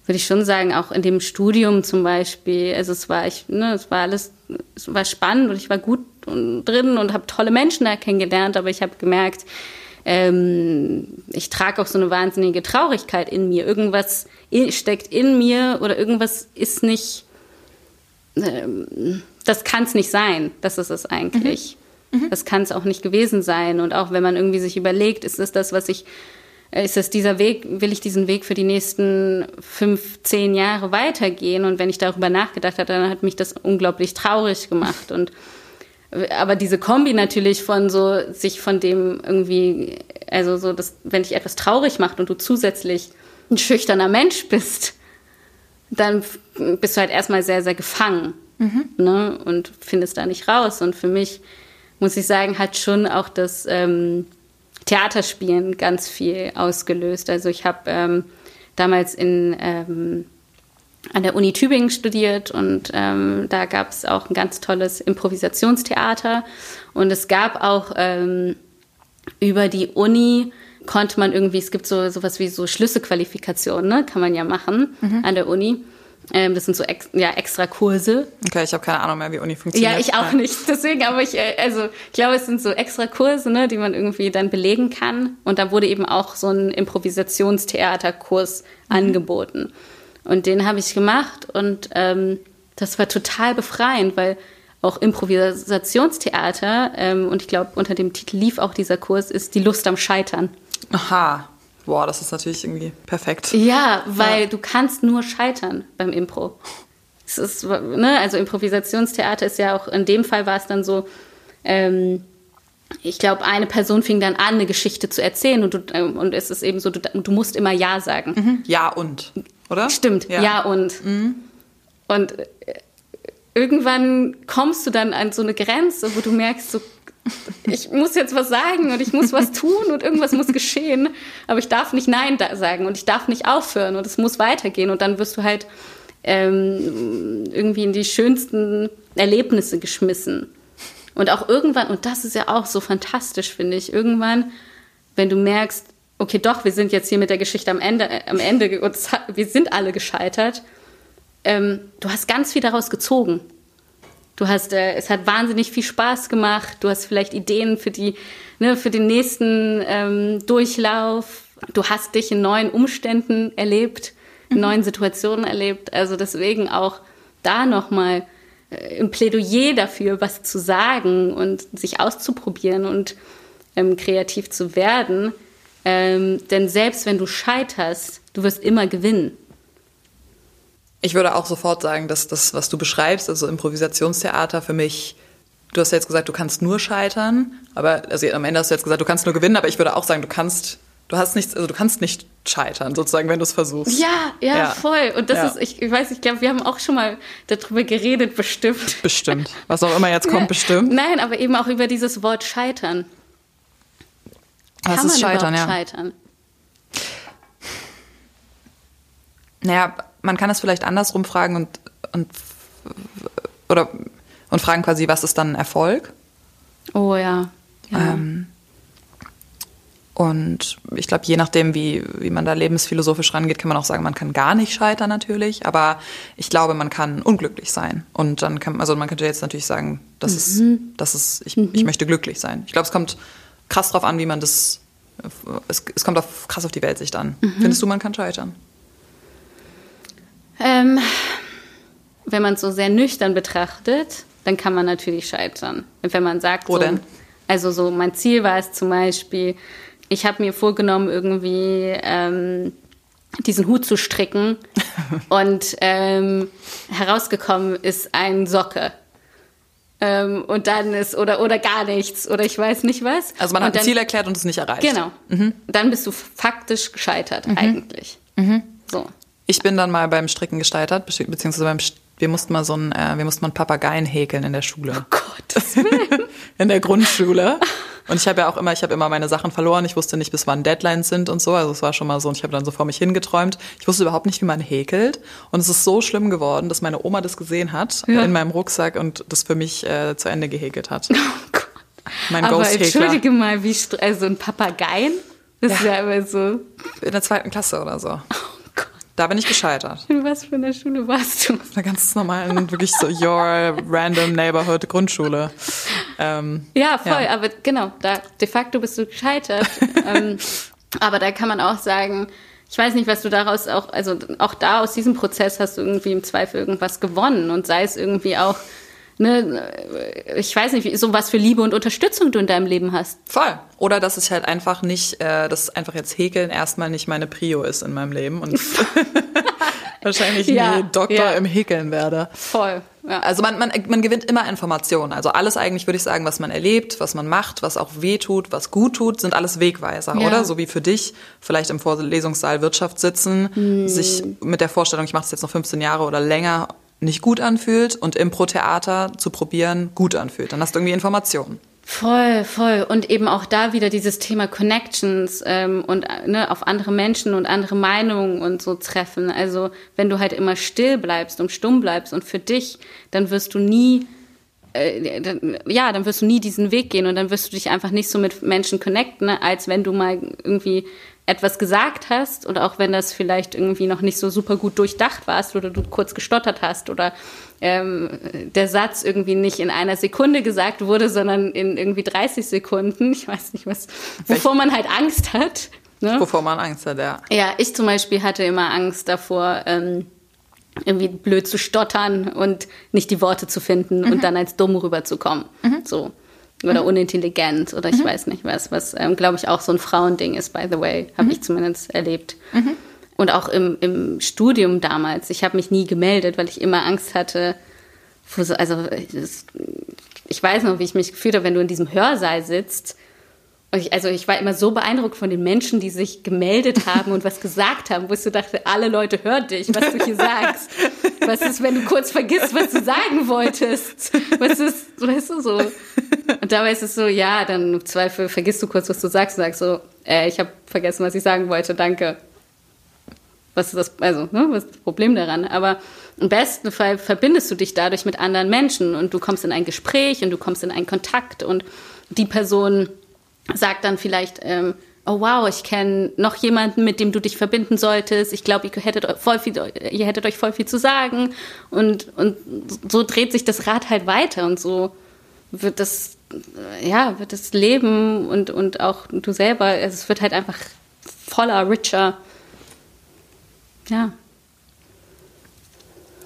würde ich schon sagen, auch in dem Studium zum Beispiel. Also es war, ich, ne, es war alles, es war spannend und ich war gut drin und habe tolle Menschen da kennengelernt, aber ich habe gemerkt, ähm, ich trage auch so eine wahnsinnige Traurigkeit in mir. Irgendwas steckt in mir oder irgendwas ist nicht, ähm, das kann es nicht sein. Das ist es eigentlich. Mhm. Mhm. Das kann es auch nicht gewesen sein. Und auch wenn man irgendwie sich überlegt, ist es das, was ich äh, ist es dieser Weg, will ich diesen Weg für die nächsten fünf, zehn Jahre weitergehen? Und wenn ich darüber nachgedacht habe, dann hat mich das unglaublich traurig gemacht. Und aber diese Kombi natürlich von so, sich von dem irgendwie, also so, dass, wenn dich etwas traurig macht und du zusätzlich ein schüchterner Mensch bist, dann bist du halt erstmal sehr, sehr gefangen mhm. ne? und findest da nicht raus. Und für mich, muss ich sagen, hat schon auch das ähm, Theaterspielen ganz viel ausgelöst. Also ich habe ähm, damals in, ähm, an der Uni Tübingen studiert und ähm, da gab es auch ein ganz tolles Improvisationstheater und es gab auch ähm, über die Uni konnte man irgendwie, es gibt so sowas wie so Schlüsselqualifikationen, ne? kann man ja machen mhm. an der Uni. Ähm, das sind so ex ja, extra Kurse. Okay, ich habe keine Ahnung mehr, wie Uni funktioniert. Ja, ich auch nicht. Deswegen, aber ich, äh, also ich glaube, es sind so extra Kurse, ne, die man irgendwie dann belegen kann. Und da wurde eben auch so ein Improvisationstheaterkurs mhm. angeboten. Und den habe ich gemacht und ähm, das war total befreiend, weil auch Improvisationstheater, ähm, und ich glaube, unter dem Titel lief auch dieser Kurs, ist die Lust am Scheitern. Aha. Boah, das ist natürlich irgendwie perfekt. Ja, weil ja. du kannst nur scheitern beim Impro. Es ist, ne, also Improvisationstheater ist ja auch, in dem Fall war es dann so, ähm, ich glaube, eine Person fing dann an, eine Geschichte zu erzählen und, du, ähm, und es ist eben so, du, du musst immer Ja sagen. Mhm. Ja und, oder? Stimmt, Ja, ja und. Mhm. Und äh, irgendwann kommst du dann an so eine Grenze, wo du merkst, so ich muss jetzt was sagen und ich muss was tun und irgendwas muss geschehen, aber ich darf nicht Nein sagen und ich darf nicht aufhören und es muss weitergehen und dann wirst du halt ähm, irgendwie in die schönsten Erlebnisse geschmissen. Und auch irgendwann, und das ist ja auch so fantastisch, finde ich, irgendwann, wenn du merkst, okay, doch, wir sind jetzt hier mit der Geschichte am Ende, äh, am Ende und wir sind alle gescheitert, ähm, du hast ganz viel daraus gezogen. Du hast, äh, es hat wahnsinnig viel Spaß gemacht. Du hast vielleicht Ideen für die, ne, für den nächsten ähm, Durchlauf. Du hast dich in neuen Umständen erlebt, in mhm. neuen Situationen erlebt. Also deswegen auch da nochmal äh, ein Plädoyer dafür, was zu sagen und sich auszuprobieren und ähm, kreativ zu werden. Ähm, denn selbst wenn du scheiterst, du wirst immer gewinnen. Ich würde auch sofort sagen, dass das, was du beschreibst, also Improvisationstheater für mich, du hast ja jetzt gesagt, du kannst nur scheitern, aber also am Ende hast du jetzt gesagt, du kannst nur gewinnen, aber ich würde auch sagen, du kannst, du hast nichts, also du kannst nicht scheitern, sozusagen, wenn du es versuchst. Ja, ja, ja, voll. Und das ja. ist, ich, ich weiß, ich glaube, wir haben auch schon mal darüber geredet, bestimmt. Bestimmt. Was auch immer jetzt kommt, bestimmt. Nein, aber eben auch über dieses Wort scheitern. Was Kann ist scheitern, ja? Scheitern? Naja, man kann es vielleicht andersrum fragen und, und oder und fragen quasi, was ist dann Erfolg? Oh ja. ja. Ähm, und ich glaube, je nachdem, wie, wie man da lebensphilosophisch rangeht, kann man auch sagen, man kann gar nicht scheitern natürlich. Aber ich glaube, man kann unglücklich sein. Und dann kann, also man könnte jetzt natürlich sagen, das mhm. ist, das ist, ich, mhm. ich möchte glücklich sein. Ich glaube, es kommt krass drauf an, wie man das, es, es kommt auf, krass auf die Weltsicht an. Mhm. Findest du, man kann scheitern? Ähm, wenn man es so sehr nüchtern betrachtet, dann kann man natürlich scheitern. Wenn man sagt, Wo so, denn? also so mein Ziel war es zum Beispiel, ich habe mir vorgenommen, irgendwie ähm, diesen Hut zu stricken und ähm, herausgekommen ist ein Socke. Ähm, und dann ist, oder, oder gar nichts, oder ich weiß nicht was. Also man hat dann, ein Ziel erklärt und es nicht erreicht. Genau. Mhm. Dann bist du faktisch gescheitert, mhm. eigentlich. Mhm. So. Ich bin dann mal beim Stricken gescheitert, beziehungsweise beim wir mussten mal so ein, äh, wir mussten mal einen Papageien häkeln in der Schule. Oh Gott. in der Grundschule. Und ich habe ja auch immer, ich habe immer meine Sachen verloren. Ich wusste nicht, bis wann Deadlines sind und so. Also es war schon mal so. Und ich habe dann so vor mich hingeträumt. Ich wusste überhaupt nicht, wie man häkelt. Und es ist so schlimm geworden, dass meine Oma das gesehen hat ja. in meinem Rucksack und das für mich äh, zu Ende gehäkelt hat. Oh Gott. Mein Aber entschuldige mal, wie also ein Papageien? Das ja. ist ja immer so. In der zweiten Klasse oder so. Da bin ich gescheitert. In was für einer Schule warst du? Auf einer ganz normalen, wirklich so your random neighborhood Grundschule. Ähm, ja, voll, ja. aber genau, da de facto bist du gescheitert. ähm, aber da kann man auch sagen, ich weiß nicht, was du daraus auch, also auch da aus diesem Prozess hast du irgendwie im Zweifel irgendwas gewonnen und sei es irgendwie auch ne, ich weiß nicht, so was für Liebe und Unterstützung du in deinem Leben hast. Voll. Oder dass ich halt einfach nicht, äh, dass einfach jetzt Häkeln erstmal nicht meine Prio ist in meinem Leben und wahrscheinlich ja, nie Doktor ja. im Häkeln werde. Voll. Ja. Also man, man, man gewinnt immer Informationen. Also alles eigentlich, würde ich sagen, was man erlebt, was man macht, was auch weh tut, was gut tut, sind alles Wegweiser, ja. oder? So wie für dich, vielleicht im Vorlesungssaal Wirtschaft sitzen, hm. sich mit der Vorstellung, ich mache das jetzt noch 15 Jahre oder länger nicht gut anfühlt und Impro-Theater zu probieren gut anfühlt. Dann hast du irgendwie Informationen. Voll, voll. Und eben auch da wieder dieses Thema Connections ähm, und ne, auf andere Menschen und andere Meinungen und so treffen. Also wenn du halt immer still bleibst und stumm bleibst und für dich, dann wirst du nie, äh, dann, ja, dann wirst du nie diesen Weg gehen und dann wirst du dich einfach nicht so mit Menschen connecten, ne, als wenn du mal irgendwie etwas gesagt hast und auch wenn das vielleicht irgendwie noch nicht so super gut durchdacht warst oder du kurz gestottert hast oder ähm, der Satz irgendwie nicht in einer Sekunde gesagt wurde, sondern in irgendwie 30 Sekunden. Ich weiß nicht was, wovor man halt Angst hat. Ne? Wovor man Angst hat, ja. Ja, ich zum Beispiel hatte immer Angst davor, ähm, irgendwie blöd zu stottern und nicht die Worte zu finden mhm. und dann als dumm rüberzukommen. Mhm. So oder mhm. unintelligent oder ich mhm. weiß nicht was, was ähm, glaube ich auch so ein Frauending ist, by the way, habe mhm. ich zumindest erlebt. Mhm. Und auch im, im Studium damals, ich habe mich nie gemeldet, weil ich immer Angst hatte, also das, ich weiß noch, wie ich mich gefühlt habe, wenn du in diesem Hörsaal sitzt ich, also ich war immer so beeindruckt von den Menschen, die sich gemeldet haben und was gesagt haben, wo ich so dachte, alle Leute hören dich, was du hier sagst. Was ist, wenn du kurz vergisst, was du sagen wolltest? Was ist, weißt du so? Und dabei ist es so, ja, dann im Zweifel vergisst du kurz, was du sagst und sagst so, äh, ich habe vergessen, was ich sagen wollte, danke. Was ist das, also, ne, was ist das Problem daran? Aber im besten Fall verbindest du dich dadurch mit anderen Menschen und du kommst in ein Gespräch und du kommst in einen Kontakt und die Person sagt dann vielleicht, ähm, oh wow, ich kenne noch jemanden, mit dem du dich verbinden solltest. Ich glaube, ihr hättet ihr hättet euch voll viel zu sagen. Und, und so dreht sich das Rad halt weiter und so wird das, ja, wird das Leben und, und auch du selber, es wird halt einfach voller, richer. Ja.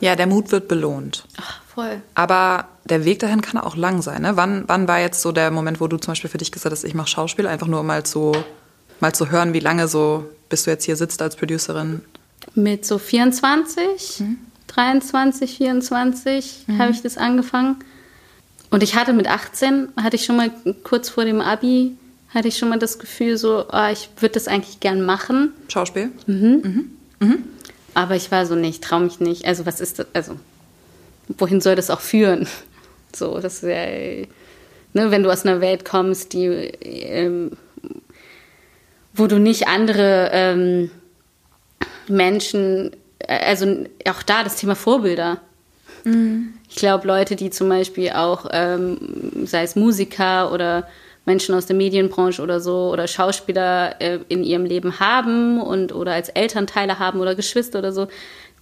Ja, der Mut wird belohnt. Ach, voll. Aber der Weg dahin kann auch lang sein. Ne? Wann, wann war jetzt so der Moment, wo du zum Beispiel für dich gesagt hast, ich mache Schauspiel, einfach nur mal zu, mal zu hören, wie lange so, bis du jetzt hier sitzt als Producerin? Mit so 24, mhm. 23, 24 mhm. habe ich das angefangen. Und ich hatte mit 18, hatte ich schon mal kurz vor dem Abi, hatte ich schon mal das Gefühl, so, oh, ich würde das eigentlich gern machen. Schauspiel? Mhm. Mhm. mhm. Aber ich war so nicht, traue mich nicht. Also was ist das? Also wohin soll das auch führen? So, das ist ja, ne, wenn du aus einer Welt kommst, die, ähm, wo du nicht andere ähm, Menschen, äh, also auch da das Thema Vorbilder. Mhm. Ich glaube, Leute, die zum Beispiel auch, ähm, sei es Musiker oder Menschen aus der Medienbranche oder so oder Schauspieler äh, in ihrem Leben haben und oder als Elternteile haben oder Geschwister oder so,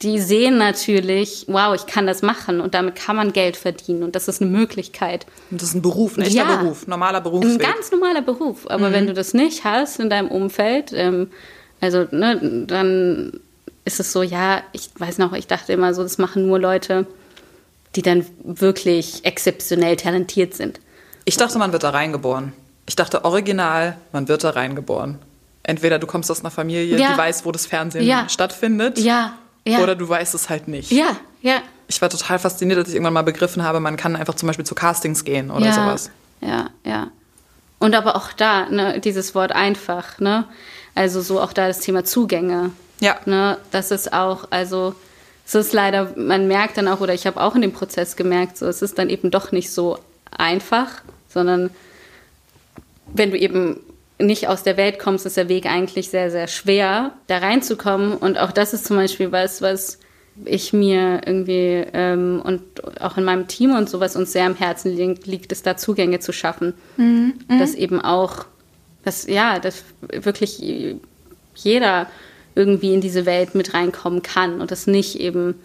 die sehen natürlich, wow, ich kann das machen und damit kann man Geld verdienen und das ist eine Möglichkeit. Und das ist ein Beruf, ein echter ja, Beruf, normaler Beruf. Ein ganz normaler Beruf. Aber mhm. wenn du das nicht hast in deinem Umfeld, ähm, also ne, dann ist es so, ja, ich weiß noch, ich dachte immer so, das machen nur Leute, die dann wirklich exzeptionell talentiert sind. Ich dachte, man wird da reingeboren. Ich dachte original, man wird da reingeboren. Entweder du kommst aus einer Familie, ja. die weiß, wo das Fernsehen ja. stattfindet. Ja ja. Oder du weißt es halt nicht. Ja, ja. Ich war total fasziniert, dass ich irgendwann mal begriffen habe, man kann einfach zum Beispiel zu Castings gehen oder ja, sowas. Ja, ja. Und aber auch da, ne, dieses Wort einfach, ne? Also so auch da das Thema Zugänge. Ja. Ne? Das ist auch, also es ist leider, man merkt dann auch, oder ich habe auch in dem Prozess gemerkt, so es ist dann eben doch nicht so einfach, sondern wenn du eben nicht aus der Welt kommst, ist der Weg eigentlich sehr, sehr schwer, da reinzukommen. Und auch das ist zum Beispiel was, was ich mir irgendwie ähm, und auch in meinem Team und sowas uns sehr am Herzen liegt, liegt es da Zugänge zu schaffen. Mhm. Dass eben auch, dass ja, dass wirklich jeder irgendwie in diese Welt mit reinkommen kann und dass nicht eben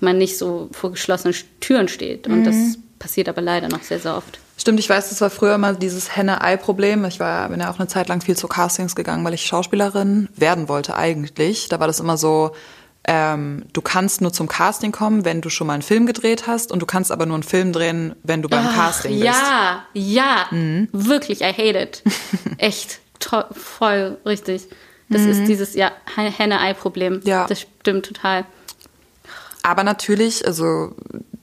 man nicht so vor geschlossenen Türen steht. Und mhm. das passiert aber leider noch sehr, sehr oft. Stimmt, ich weiß, das war früher immer dieses Henne-Ei-Problem. Ich war, bin ja auch eine Zeit lang viel zu Castings gegangen, weil ich Schauspielerin werden wollte eigentlich. Da war das immer so, ähm, du kannst nur zum Casting kommen, wenn du schon mal einen Film gedreht hast und du kannst aber nur einen Film drehen, wenn du beim Ach, Casting bist. Ja, ja, mhm. wirklich, I hate it. Echt, toll, voll richtig. Das mhm. ist dieses ja, Henne-Ei-Problem. Ja. Das stimmt total. Aber natürlich, also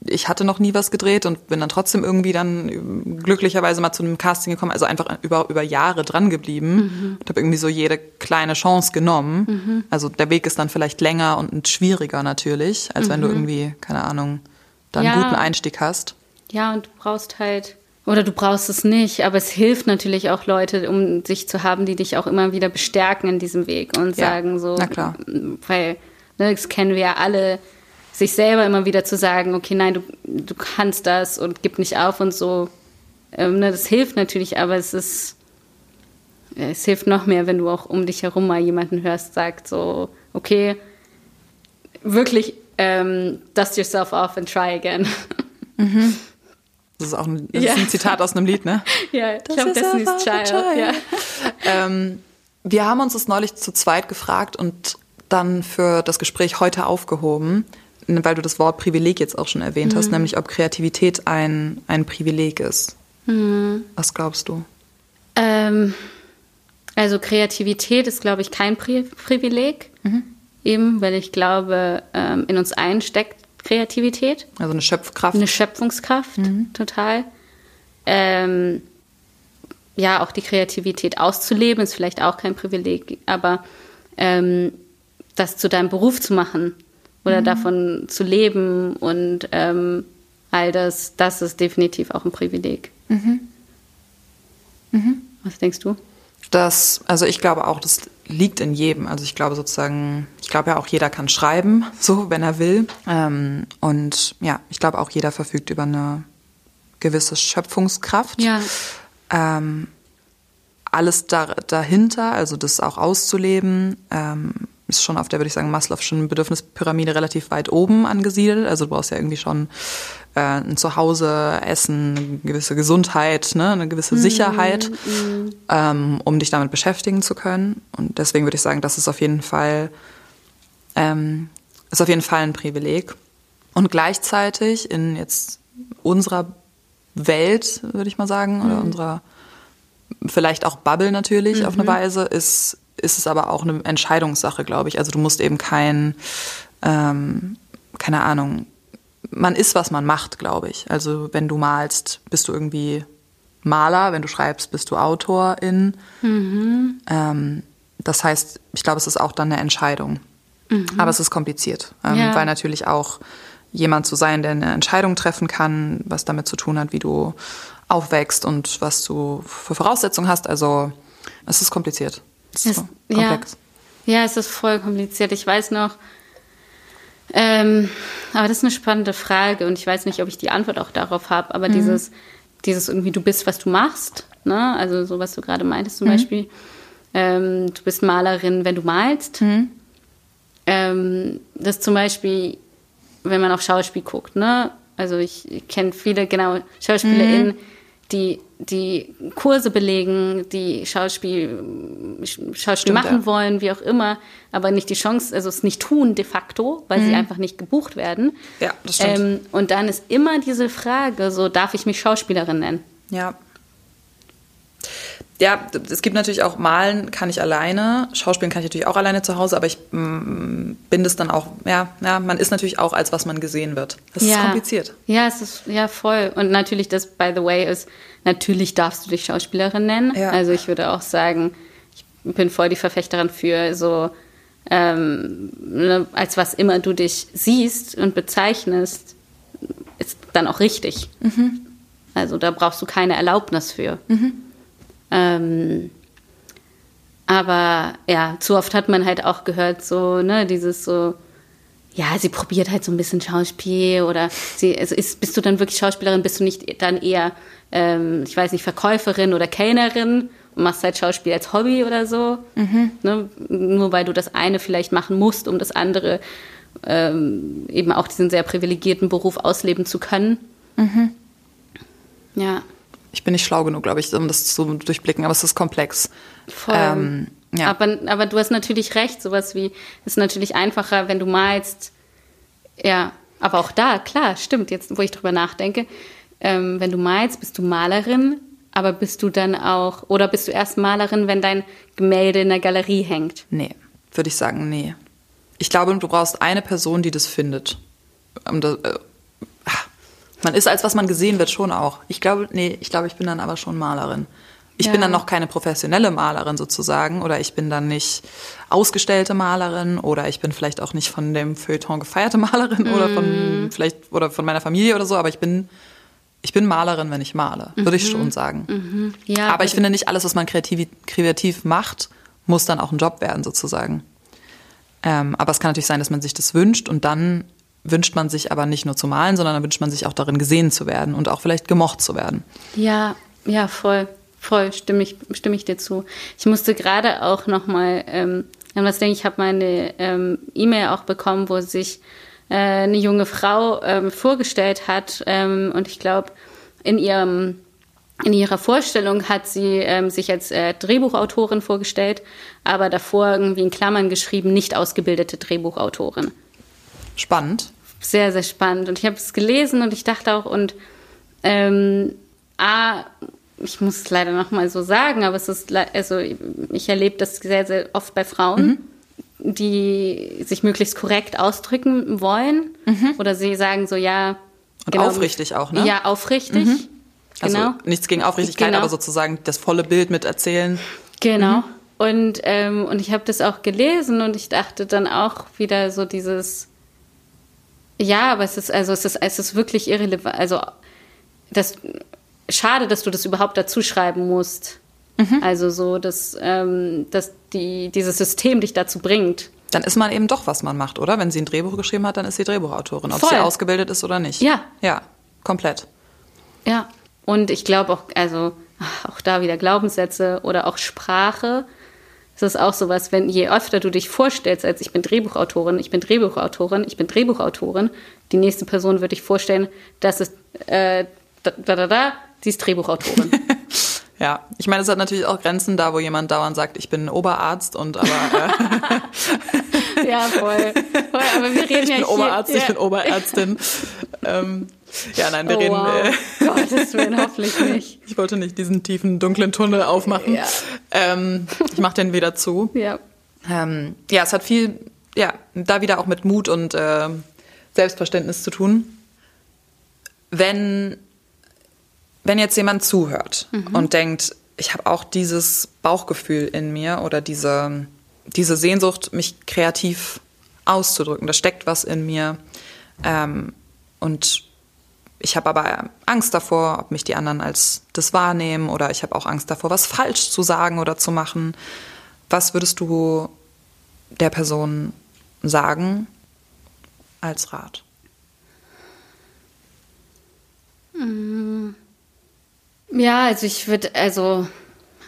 ich hatte noch nie was gedreht und bin dann trotzdem irgendwie dann glücklicherweise mal zu einem Casting gekommen, also einfach über, über Jahre dran geblieben mhm. und habe irgendwie so jede kleine Chance genommen. Mhm. Also der Weg ist dann vielleicht länger und schwieriger natürlich, als mhm. wenn du mhm. irgendwie, keine Ahnung, da einen ja. guten Einstieg hast. Ja, und du brauchst halt oder du brauchst es nicht, aber es hilft natürlich auch Leute, um sich zu haben, die dich auch immer wieder bestärken in diesem Weg und ja, sagen so, na klar. weil ne, das kennen wir ja alle, sich selber immer wieder zu sagen, okay, nein, du, du kannst das und gib nicht auf und so. Ähm, ne, das hilft natürlich, aber es ist, es hilft noch mehr, wenn du auch um dich herum mal jemanden hörst, sagt so, okay, wirklich ähm, dust yourself off and try again. Mhm. Das ist auch ein, das ja. ist ein Zitat aus einem Lied, ne? ja, ich glaube, Destiny's Child. Child. Ja. Ähm, wir haben uns das neulich zu zweit gefragt und dann für das Gespräch heute aufgehoben, weil du das Wort Privileg jetzt auch schon erwähnt mhm. hast, nämlich ob Kreativität ein, ein Privileg ist. Mhm. Was glaubst du? Ähm, also Kreativität ist, glaube ich, kein Pri Privileg. Mhm. Eben, weil ich glaube, ähm, in uns allen steckt Kreativität. Also eine Schöpfkraft. Eine Schöpfungskraft, mhm. total. Ähm, ja, auch die Kreativität auszuleben ist vielleicht auch kein Privileg, aber ähm, das zu deinem Beruf zu machen oder mhm. davon zu leben und ähm, all das, das ist definitiv auch ein Privileg. Mhm. Mhm. Was denkst du? Das, also ich glaube auch, das liegt in jedem. Also ich glaube sozusagen, ich glaube ja auch jeder kann schreiben, so wenn er will. Ähm, und ja, ich glaube auch jeder verfügt über eine gewisse Schöpfungskraft. Ja. Ähm, alles da, dahinter, also das auch auszuleben, ähm, ist schon auf der, würde ich sagen, Maslow'schen Bedürfnispyramide relativ weit oben angesiedelt. Also du brauchst ja irgendwie schon äh, ein Zuhause, Essen, eine gewisse Gesundheit, ne, eine gewisse mhm, Sicherheit, mhm. ähm, um dich damit beschäftigen zu können. Und deswegen würde ich sagen, das ist auf jeden Fall, ähm, ist auf jeden Fall ein Privileg. Und gleichzeitig in jetzt unserer Welt, würde ich mal sagen, oder mhm. unserer vielleicht auch Bubble natürlich auf eine mhm. Weise, ist ist es aber auch eine Entscheidungssache, glaube ich. Also du musst eben kein, ähm, keine Ahnung, man ist, was man macht, glaube ich. Also wenn du malst, bist du irgendwie Maler, wenn du schreibst, bist du Autorin. Mhm. Ähm, das heißt, ich glaube, es ist auch dann eine Entscheidung. Mhm. Aber es ist kompliziert, ähm, ja. weil natürlich auch jemand zu sein, der eine Entscheidung treffen kann, was damit zu tun hat, wie du aufwächst und was du für Voraussetzungen hast. Also es ist kompliziert. Es es, ja, ja, es ist voll kompliziert. Ich weiß noch, ähm, aber das ist eine spannende Frage und ich weiß nicht, ob ich die Antwort auch darauf habe, aber mhm. dieses, dieses irgendwie, du bist, was du machst, ne? also so, was du gerade meintest zum mhm. Beispiel, ähm, du bist Malerin, wenn du malst. Mhm. Ähm, das zum Beispiel, wenn man auf Schauspiel guckt, ne? also ich, ich kenne viele, genau, SchauspielerInnen, mhm die, die Kurse belegen, die Schauspiel, Schauspiel Stimmt, machen ja. wollen, wie auch immer, aber nicht die Chance, also es nicht tun de facto, weil mhm. sie einfach nicht gebucht werden. Ja, das stimmt. Ähm, und dann ist immer diese Frage, so darf ich mich Schauspielerin nennen? Ja, ja, es gibt natürlich auch Malen kann ich alleine, Schauspielen kann ich natürlich auch alleine zu Hause, aber ich mm, bin das dann auch, ja, ja, man ist natürlich auch als was man gesehen wird. Das ja. ist kompliziert. Ja, es ist ja voll. Und natürlich, das, by the way, ist, natürlich darfst du dich Schauspielerin nennen. Ja. Also ich würde auch sagen, ich bin voll die Verfechterin für so, ähm, ne, als was immer du dich siehst und bezeichnest, ist dann auch richtig. Mhm. Also da brauchst du keine Erlaubnis für. Mhm. Ähm, aber ja, zu oft hat man halt auch gehört, so, ne, dieses so, ja, sie probiert halt so ein bisschen Schauspiel oder sie, also ist, bist du dann wirklich Schauspielerin, bist du nicht dann eher, ähm, ich weiß nicht, Verkäuferin oder Kellnerin und machst halt Schauspiel als Hobby oder so. Mhm. Ne? Nur weil du das eine vielleicht machen musst, um das andere ähm, eben auch diesen sehr privilegierten Beruf ausleben zu können. Mhm. Ja ich bin nicht schlau genug, glaube ich, um das zu durchblicken, aber es ist komplex. Voll. Ähm, ja. aber, aber du hast natürlich recht, sowas wie, es ist natürlich einfacher, wenn du malst, ja, aber auch da, klar, stimmt, jetzt, wo ich drüber nachdenke, ähm, wenn du malst, bist du Malerin, aber bist du dann auch, oder bist du erst Malerin, wenn dein Gemälde in der Galerie hängt? Nee, würde ich sagen, nee. Ich glaube, du brauchst eine Person, die das findet. Man ist als was man gesehen wird schon auch. Ich glaube, nee, ich glaube, ich bin dann aber schon Malerin. Ich ja. bin dann noch keine professionelle Malerin sozusagen oder ich bin dann nicht ausgestellte Malerin oder ich bin vielleicht auch nicht von dem Feuilleton gefeierte Malerin mm. oder von mhm. vielleicht oder von meiner Familie oder so, aber ich bin ich bin Malerin, wenn ich male, würde ich schon sagen. Mhm. Ja, Aber ich finde nicht alles, was man kreativ, kreativ macht, muss dann auch ein Job werden, sozusagen. Ähm, aber es kann natürlich sein, dass man sich das wünscht und dann wünscht man sich aber nicht nur zu malen, sondern dann wünscht man sich auch darin gesehen zu werden und auch vielleicht gemocht zu werden. Ja, ja, voll, voll, stimme ich, stimme ich dir zu. Ich musste gerade auch nochmal, ähm, das denke ich, habe meine ähm, E-Mail auch bekommen, wo sich äh, eine junge Frau ähm, vorgestellt hat ähm, und ich glaube, in ihrem in ihrer Vorstellung hat sie ähm, sich als äh, Drehbuchautorin vorgestellt, aber davor irgendwie in Klammern geschrieben, nicht ausgebildete Drehbuchautorin. Spannend. Sehr, sehr spannend. Und ich habe es gelesen und ich dachte auch, und ähm, A, ich muss es leider nochmal so sagen, aber es ist, also ich erlebe das sehr, sehr oft bei Frauen, mhm. die sich möglichst korrekt ausdrücken wollen. Mhm. Oder sie sagen so, ja. Und genau, aufrichtig auch, ne? Ja, aufrichtig. Mhm. Also genau. nichts gegen Aufrichtigkeit, genau. aber sozusagen das volle Bild mit erzählen. Genau. Mhm. Und, ähm, und ich habe das auch gelesen und ich dachte dann auch wieder so dieses, ja, aber es ist, also es ist, es ist wirklich irrelevant. Also das schade, dass du das überhaupt dazu schreiben musst. Mhm. Also so, dass, ähm, dass die, dieses System dich dazu bringt. Dann ist man eben doch, was man macht, oder? Wenn sie ein Drehbuch geschrieben hat, dann ist sie Drehbuchautorin, ob Voll. sie ausgebildet ist oder nicht. Ja. Ja, komplett. Ja. Und ich glaube auch, also auch da wieder Glaubenssätze oder auch Sprache. Es ist auch sowas, wenn je öfter du dich vorstellst, als ich bin Drehbuchautorin, ich bin Drehbuchautorin, ich bin Drehbuchautorin, die nächste Person würde ich vorstellen, das ist äh, da, da, da, da, sie ist Drehbuchautorin. Ja, ich meine, es hat natürlich auch Grenzen da, wo jemand dauernd sagt, ich bin Oberarzt und aber. Äh ja, voll. voll. Aber wir reden ich ja bin hier, Oberarzt, ja. ich bin Oberärztin. ähm, ja, nein, wir oh, reden. Wow. Äh, Gottes Willen, hoffentlich nicht. Ich wollte nicht diesen tiefen, dunklen Tunnel aufmachen. Ja. Ähm, ich mache den wieder zu. Ja. Ähm, ja, es hat viel, ja, da wieder auch mit Mut und äh, Selbstverständnis zu tun. Wenn, wenn jetzt jemand zuhört mhm. und denkt, ich habe auch dieses Bauchgefühl in mir oder diese, diese Sehnsucht, mich kreativ auszudrücken, da steckt was in mir. Ähm, und ich habe aber Angst davor, ob mich die anderen als das wahrnehmen oder ich habe auch Angst davor, was falsch zu sagen oder zu machen. Was würdest du der Person sagen als Rat? Mm. Ja, also ich würde, also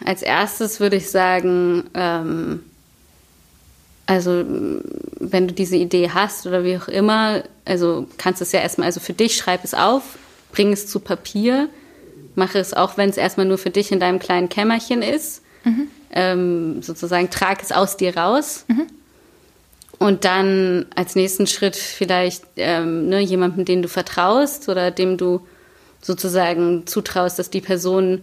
als erstes würde ich sagen, ähm, also wenn du diese Idee hast oder wie auch immer, also kannst du es ja erstmal, also für dich schreib es auf, bring es zu Papier, mache es auch, wenn es erstmal nur für dich in deinem kleinen Kämmerchen ist, mhm. ähm, sozusagen trag es aus dir raus. Mhm. Und dann als nächsten Schritt vielleicht ähm, ne, jemandem, den du vertraust oder dem du sozusagen zutraust, dass die Person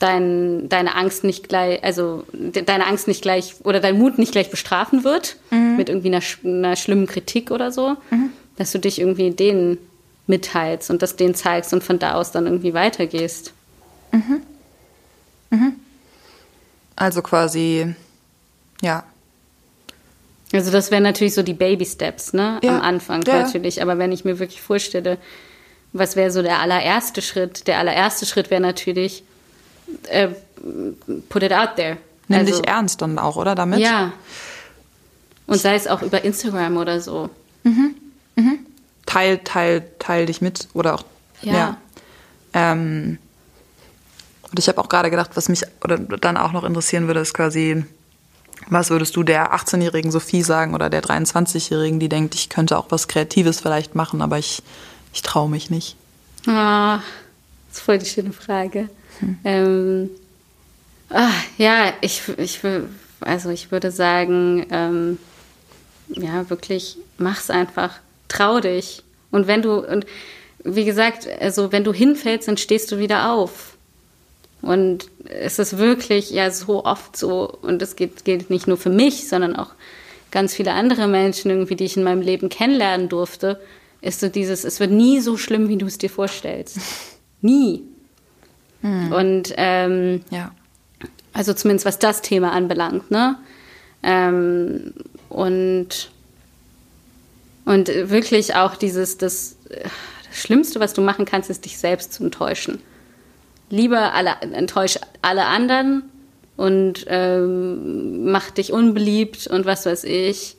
dein, deine Angst nicht gleich, also deine Angst nicht gleich oder dein Mut nicht gleich bestrafen wird mhm. mit irgendwie einer, einer, schlimmen Kritik oder so, mhm. dass du dich irgendwie denen mitteilst und das denen zeigst und von da aus dann irgendwie weitergehst. Mhm. Mhm. Also quasi, ja. Also das wären natürlich so die Baby Steps, ne? Ja. Am Anfang ja. natürlich. Aber wenn ich mir wirklich vorstelle, was wäre so der allererste Schritt? Der allererste Schritt wäre natürlich, äh, put it out there. Nimm also, dich ernst dann auch, oder damit? Ja. Und sei es auch über Instagram oder so. Mhm. Mhm. Teil, teil, teil dich mit oder auch. Ja. ja. Ähm, und ich habe auch gerade gedacht, was mich oder dann auch noch interessieren würde, ist quasi, was würdest du der 18-jährigen Sophie sagen oder der 23-jährigen, die denkt, ich könnte auch was Kreatives vielleicht machen, aber ich, ich traue mich nicht? Ah, das ist voll die schöne Frage. Hm. Ähm, ah, ja, ich, ich, also ich würde sagen, ähm, ja, wirklich, mach's einfach. Trau dich. Und wenn du, und wie gesagt, also wenn du hinfällst, dann stehst du wieder auf. Und es ist wirklich ja so oft so, und das gilt, gilt nicht nur für mich, sondern auch ganz viele andere Menschen irgendwie, die ich in meinem Leben kennenlernen durfte, ist so dieses, es wird nie so schlimm, wie du es dir vorstellst. Nie. Hm. Und ähm, ja. also zumindest was das Thema anbelangt, ne? Ähm, und und wirklich auch dieses, das, das Schlimmste, was du machen kannst, ist dich selbst zu enttäuschen. Lieber alle, enttäusch alle anderen und ähm, mach dich unbeliebt und was weiß ich.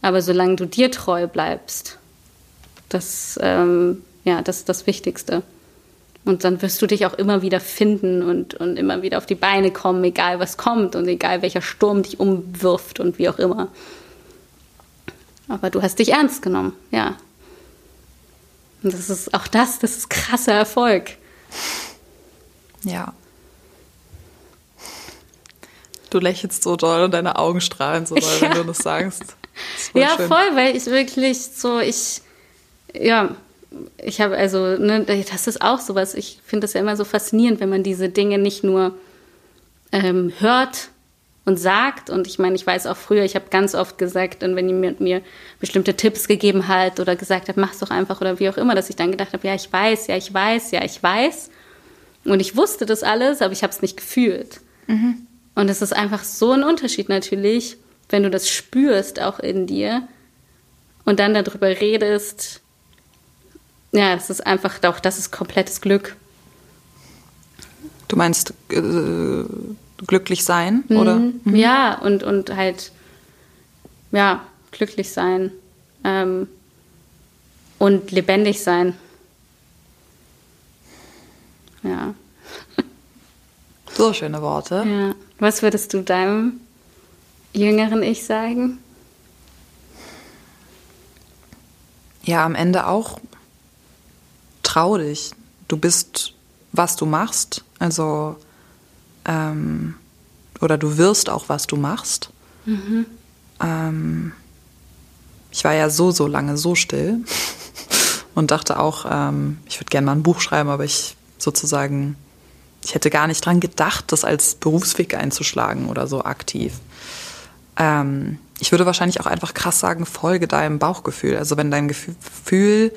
Aber solange du dir treu bleibst, das, ähm, ja, das ist das Wichtigste. Und dann wirst du dich auch immer wieder finden und, und immer wieder auf die Beine kommen, egal was kommt und egal welcher Sturm dich umwirft und wie auch immer. Aber du hast dich ernst genommen, ja. Und das ist auch das, das ist krasser Erfolg. Ja. Du lächelst so doll und deine Augen strahlen so doll, ja. wenn du das sagst. Das ja, schön. voll, weil ich wirklich so, ich, ja, ich habe also, ne, das ist auch sowas. Ich finde das ja immer so faszinierend, wenn man diese Dinge nicht nur ähm, hört und sagt. Und ich meine, ich weiß auch früher, ich habe ganz oft gesagt, und wenn ihr mir, bestimmte Tipps gegeben hat oder gesagt hat, mach's doch einfach oder wie auch immer, dass ich dann gedacht habe, ja, ich weiß, ja, ich weiß, ja, ich weiß. Und ich wusste das alles, aber ich habe es nicht gefühlt. Mhm. Und es ist einfach so ein Unterschied natürlich, wenn du das spürst auch in dir und dann darüber redest ja, das ist einfach doch, das ist komplettes Glück. Du meinst äh, glücklich sein, mhm. oder? Mhm. Ja, und, und halt, ja, glücklich sein ähm, und lebendig sein. Ja. So schöne Worte. Ja. Was würdest du deinem jüngeren Ich sagen? Ja, am Ende auch trau dich. Du bist, was du machst. Also, ähm, oder du wirst auch, was du machst. Mhm. Ähm, ich war ja so, so lange so still und dachte auch, ähm, ich würde gerne mal ein Buch schreiben, aber ich sozusagen, ich hätte gar nicht dran gedacht, das als Berufsweg einzuschlagen oder so aktiv. Ähm, ich würde wahrscheinlich auch einfach krass sagen, folge deinem Bauchgefühl. Also wenn dein Gefühl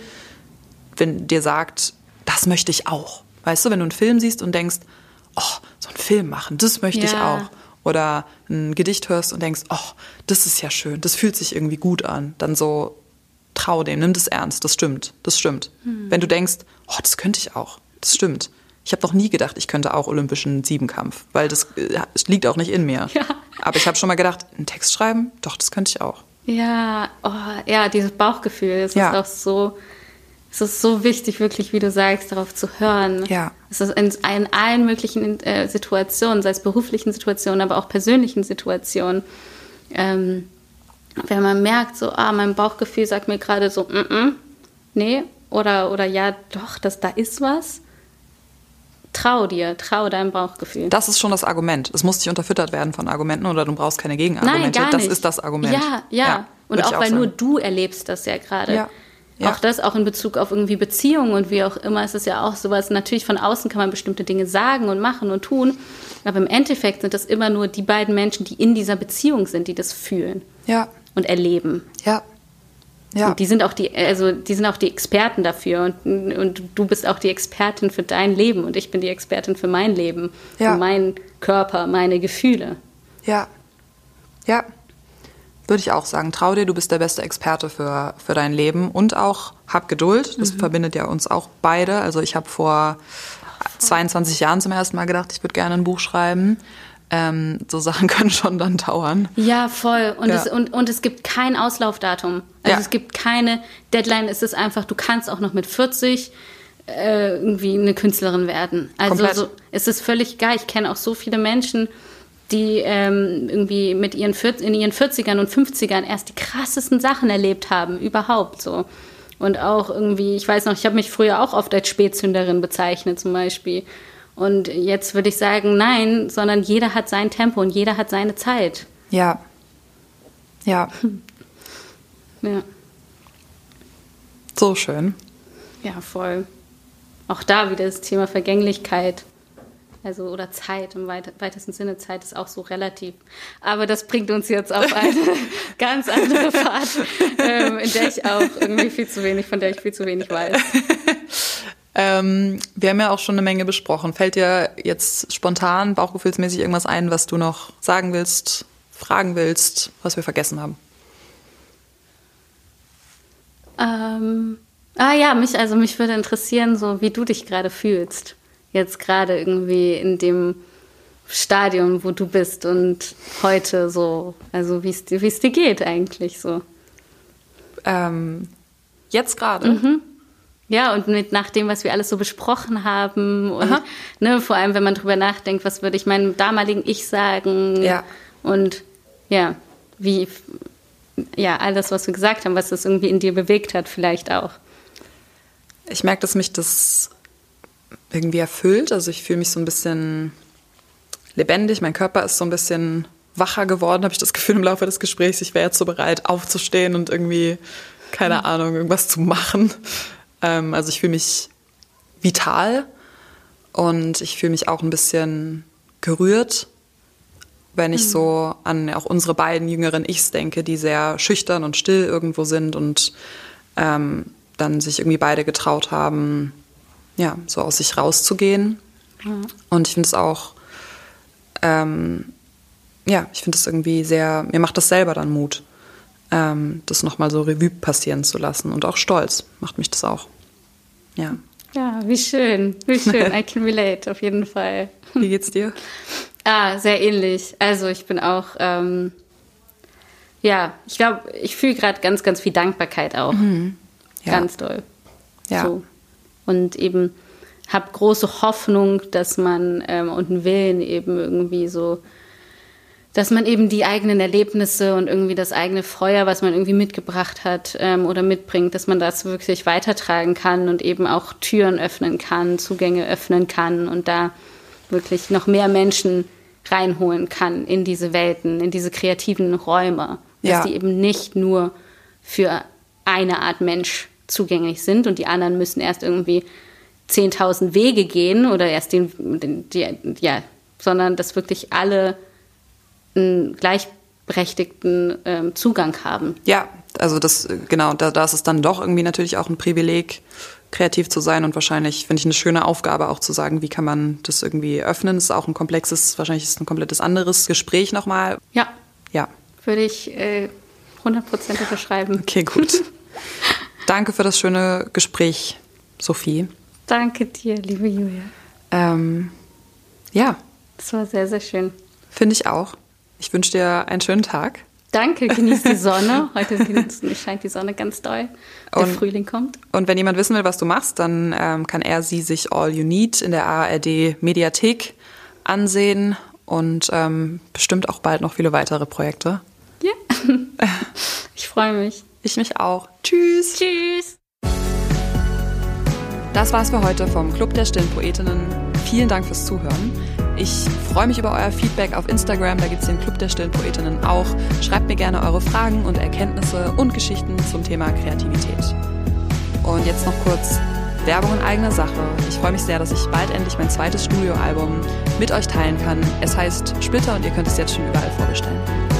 wenn dir sagt, das möchte ich auch. Weißt du, wenn du einen Film siehst und denkst, oh, so einen Film machen, das möchte ja. ich auch. Oder ein Gedicht hörst und denkst, oh, das ist ja schön, das fühlt sich irgendwie gut an. Dann so, trau dem, nimm das ernst, das stimmt, das stimmt. Hm. Wenn du denkst, oh, das könnte ich auch, das stimmt. Ich habe noch nie gedacht, ich könnte auch olympischen Siebenkampf, weil das, das äh, liegt auch nicht in mir. Ja. Aber ich habe schon mal gedacht, einen Text schreiben, doch, das könnte ich auch. Ja, oh, ja, dieses Bauchgefühl, das ja. ist auch so es ist so wichtig, wirklich, wie du sagst, darauf zu hören. Ja. Es ist in, in allen möglichen äh, Situationen, sei es beruflichen Situationen, aber auch persönlichen Situationen. Ähm, wenn man merkt, so, ah, mein Bauchgefühl sagt mir gerade so, mm -mm, nee, oder, oder ja, doch, das, da ist was. Trau dir, trau deinem Bauchgefühl. Das ist schon das Argument. Es muss nicht unterfüttert werden von Argumenten oder du brauchst keine Gegenargumente. Nein, gar nicht. Das ist das Argument. Ja, ja. ja Und auch, auch weil sagen. nur du erlebst das ja gerade. Ja. Ja. Auch das auch in Bezug auf irgendwie Beziehungen und wie auch immer ist es ja auch sowas. Natürlich von außen kann man bestimmte Dinge sagen und machen und tun, aber im Endeffekt sind das immer nur die beiden Menschen, die in dieser Beziehung sind, die das fühlen ja. und erleben. Ja. Ja. Und die sind auch die, also die sind auch die Experten dafür und, und du bist auch die Expertin für dein Leben und ich bin die Expertin für mein Leben, ja. für meinen Körper, meine Gefühle. Ja. Ja, würde ich auch sagen, trau dir, du bist der beste Experte für, für dein Leben und auch hab Geduld. Das mhm. verbindet ja uns auch beide. Also ich habe vor 22 Jahren zum ersten Mal gedacht, ich würde gerne ein Buch schreiben. Ähm, so Sachen können schon dann dauern. Ja, voll. Und, ja. Es, und, und es gibt kein Auslaufdatum. Also ja. es gibt keine Deadline. Es ist einfach, du kannst auch noch mit 40 äh, irgendwie eine Künstlerin werden. Also so, es ist völlig geil. Ich kenne auch so viele Menschen, die ähm, irgendwie mit ihren in ihren 40ern und 50ern erst die krassesten Sachen erlebt haben, überhaupt so. Und auch irgendwie, ich weiß noch, ich habe mich früher auch oft als Spätzünderin bezeichnet zum Beispiel. Und jetzt würde ich sagen, nein, sondern jeder hat sein Tempo und jeder hat seine Zeit. Ja. Ja. Ja. So schön. Ja, voll. Auch da wieder das Thema Vergänglichkeit. Also oder Zeit im weitesten Sinne. Zeit ist auch so relativ. Aber das bringt uns jetzt auf eine ganz andere Fahrt, ähm, in der ich auch irgendwie viel zu wenig, von der ich viel zu wenig weiß. Ähm, wir haben ja auch schon eine Menge besprochen. Fällt dir jetzt spontan, bauchgefühlsmäßig irgendwas ein, was du noch sagen willst, fragen willst, was wir vergessen haben? Ähm, Ah ja, mich, also mich würde interessieren, so wie du dich gerade fühlst. Jetzt gerade irgendwie in dem Stadium, wo du bist und heute so, also wie es dir geht eigentlich so. Ähm, jetzt gerade? Mhm. Ja, und mit nach dem, was wir alles so besprochen haben und ne, vor allem, wenn man drüber nachdenkt, was würde ich meinem damaligen Ich sagen? Ja. Und ja, wie, ja, alles, was wir gesagt haben, was das irgendwie in dir bewegt hat, vielleicht auch. Ich merke, dass mich das irgendwie erfüllt. Also ich fühle mich so ein bisschen lebendig. Mein Körper ist so ein bisschen wacher geworden, habe ich das Gefühl im Laufe des Gesprächs. Ich wäre jetzt so bereit, aufzustehen und irgendwie, keine mhm. Ahnung, irgendwas zu machen. Ähm, also ich fühle mich vital und ich fühle mich auch ein bisschen gerührt, wenn ich mhm. so an auch unsere beiden jüngeren Ichs denke, die sehr schüchtern und still irgendwo sind und ähm, dann sich irgendwie beide getraut haben, ja, so aus sich rauszugehen. Mhm. Und ich finde es auch, ähm, ja, ich finde es irgendwie sehr, mir macht das selber dann Mut, ähm, das nochmal so Revue passieren zu lassen. Und auch Stolz macht mich das auch. Ja. Ja, wie schön, wie schön. I can relate, auf jeden Fall. Wie geht's dir? Ah, sehr ähnlich. Also ich bin auch, ähm, ja, ich glaube, ich fühle gerade ganz, ganz viel Dankbarkeit auch. Mhm. Ja. Ganz doll. Ja. So. Und eben habe große Hoffnung, dass man ähm, und einen Willen eben irgendwie so, dass man eben die eigenen Erlebnisse und irgendwie das eigene Feuer, was man irgendwie mitgebracht hat ähm, oder mitbringt, dass man das wirklich weitertragen kann und eben auch Türen öffnen kann, Zugänge öffnen kann und da wirklich noch mehr Menschen reinholen kann in diese Welten, in diese kreativen Räume. Dass ja. die eben nicht nur für eine Art Mensch zugänglich sind und die anderen müssen erst irgendwie 10.000 Wege gehen oder erst den, den die, ja, sondern dass wirklich alle einen gleichberechtigten ähm, Zugang haben. Ja, also das, genau, da, da ist es dann doch irgendwie natürlich auch ein Privileg, kreativ zu sein und wahrscheinlich finde ich eine schöne Aufgabe auch zu sagen, wie kann man das irgendwie öffnen. Das ist auch ein komplexes, wahrscheinlich ist es ein komplettes anderes Gespräch nochmal. Ja. Ja. Würde ich äh, 100% unterschreiben. Okay, gut. Danke für das schöne Gespräch, Sophie. Danke dir, liebe Julia. Ähm, ja. Das war sehr, sehr schön. Finde ich auch. Ich wünsche dir einen schönen Tag. Danke, genieß die Sonne. Heute scheint die Sonne ganz doll. Der und, Frühling kommt. Und wenn jemand wissen will, was du machst, dann ähm, kann er sie sich All You Need in der ARD Mediathek ansehen und ähm, bestimmt auch bald noch viele weitere Projekte. Ja. Ich freue mich. Ich mich auch. Tschüss. Tschüss. Das war's für heute vom Club der Stillen Poetinnen. Vielen Dank fürs Zuhören. Ich freue mich über euer Feedback auf Instagram, da gibt es den Club der stillen Poetinnen auch. Schreibt mir gerne eure Fragen und Erkenntnisse und Geschichten zum Thema Kreativität. Und jetzt noch kurz Werbung in eigener Sache. Ich freue mich sehr, dass ich bald endlich mein zweites Studioalbum mit euch teilen kann. Es heißt Splitter und ihr könnt es jetzt schon überall vorbestellen.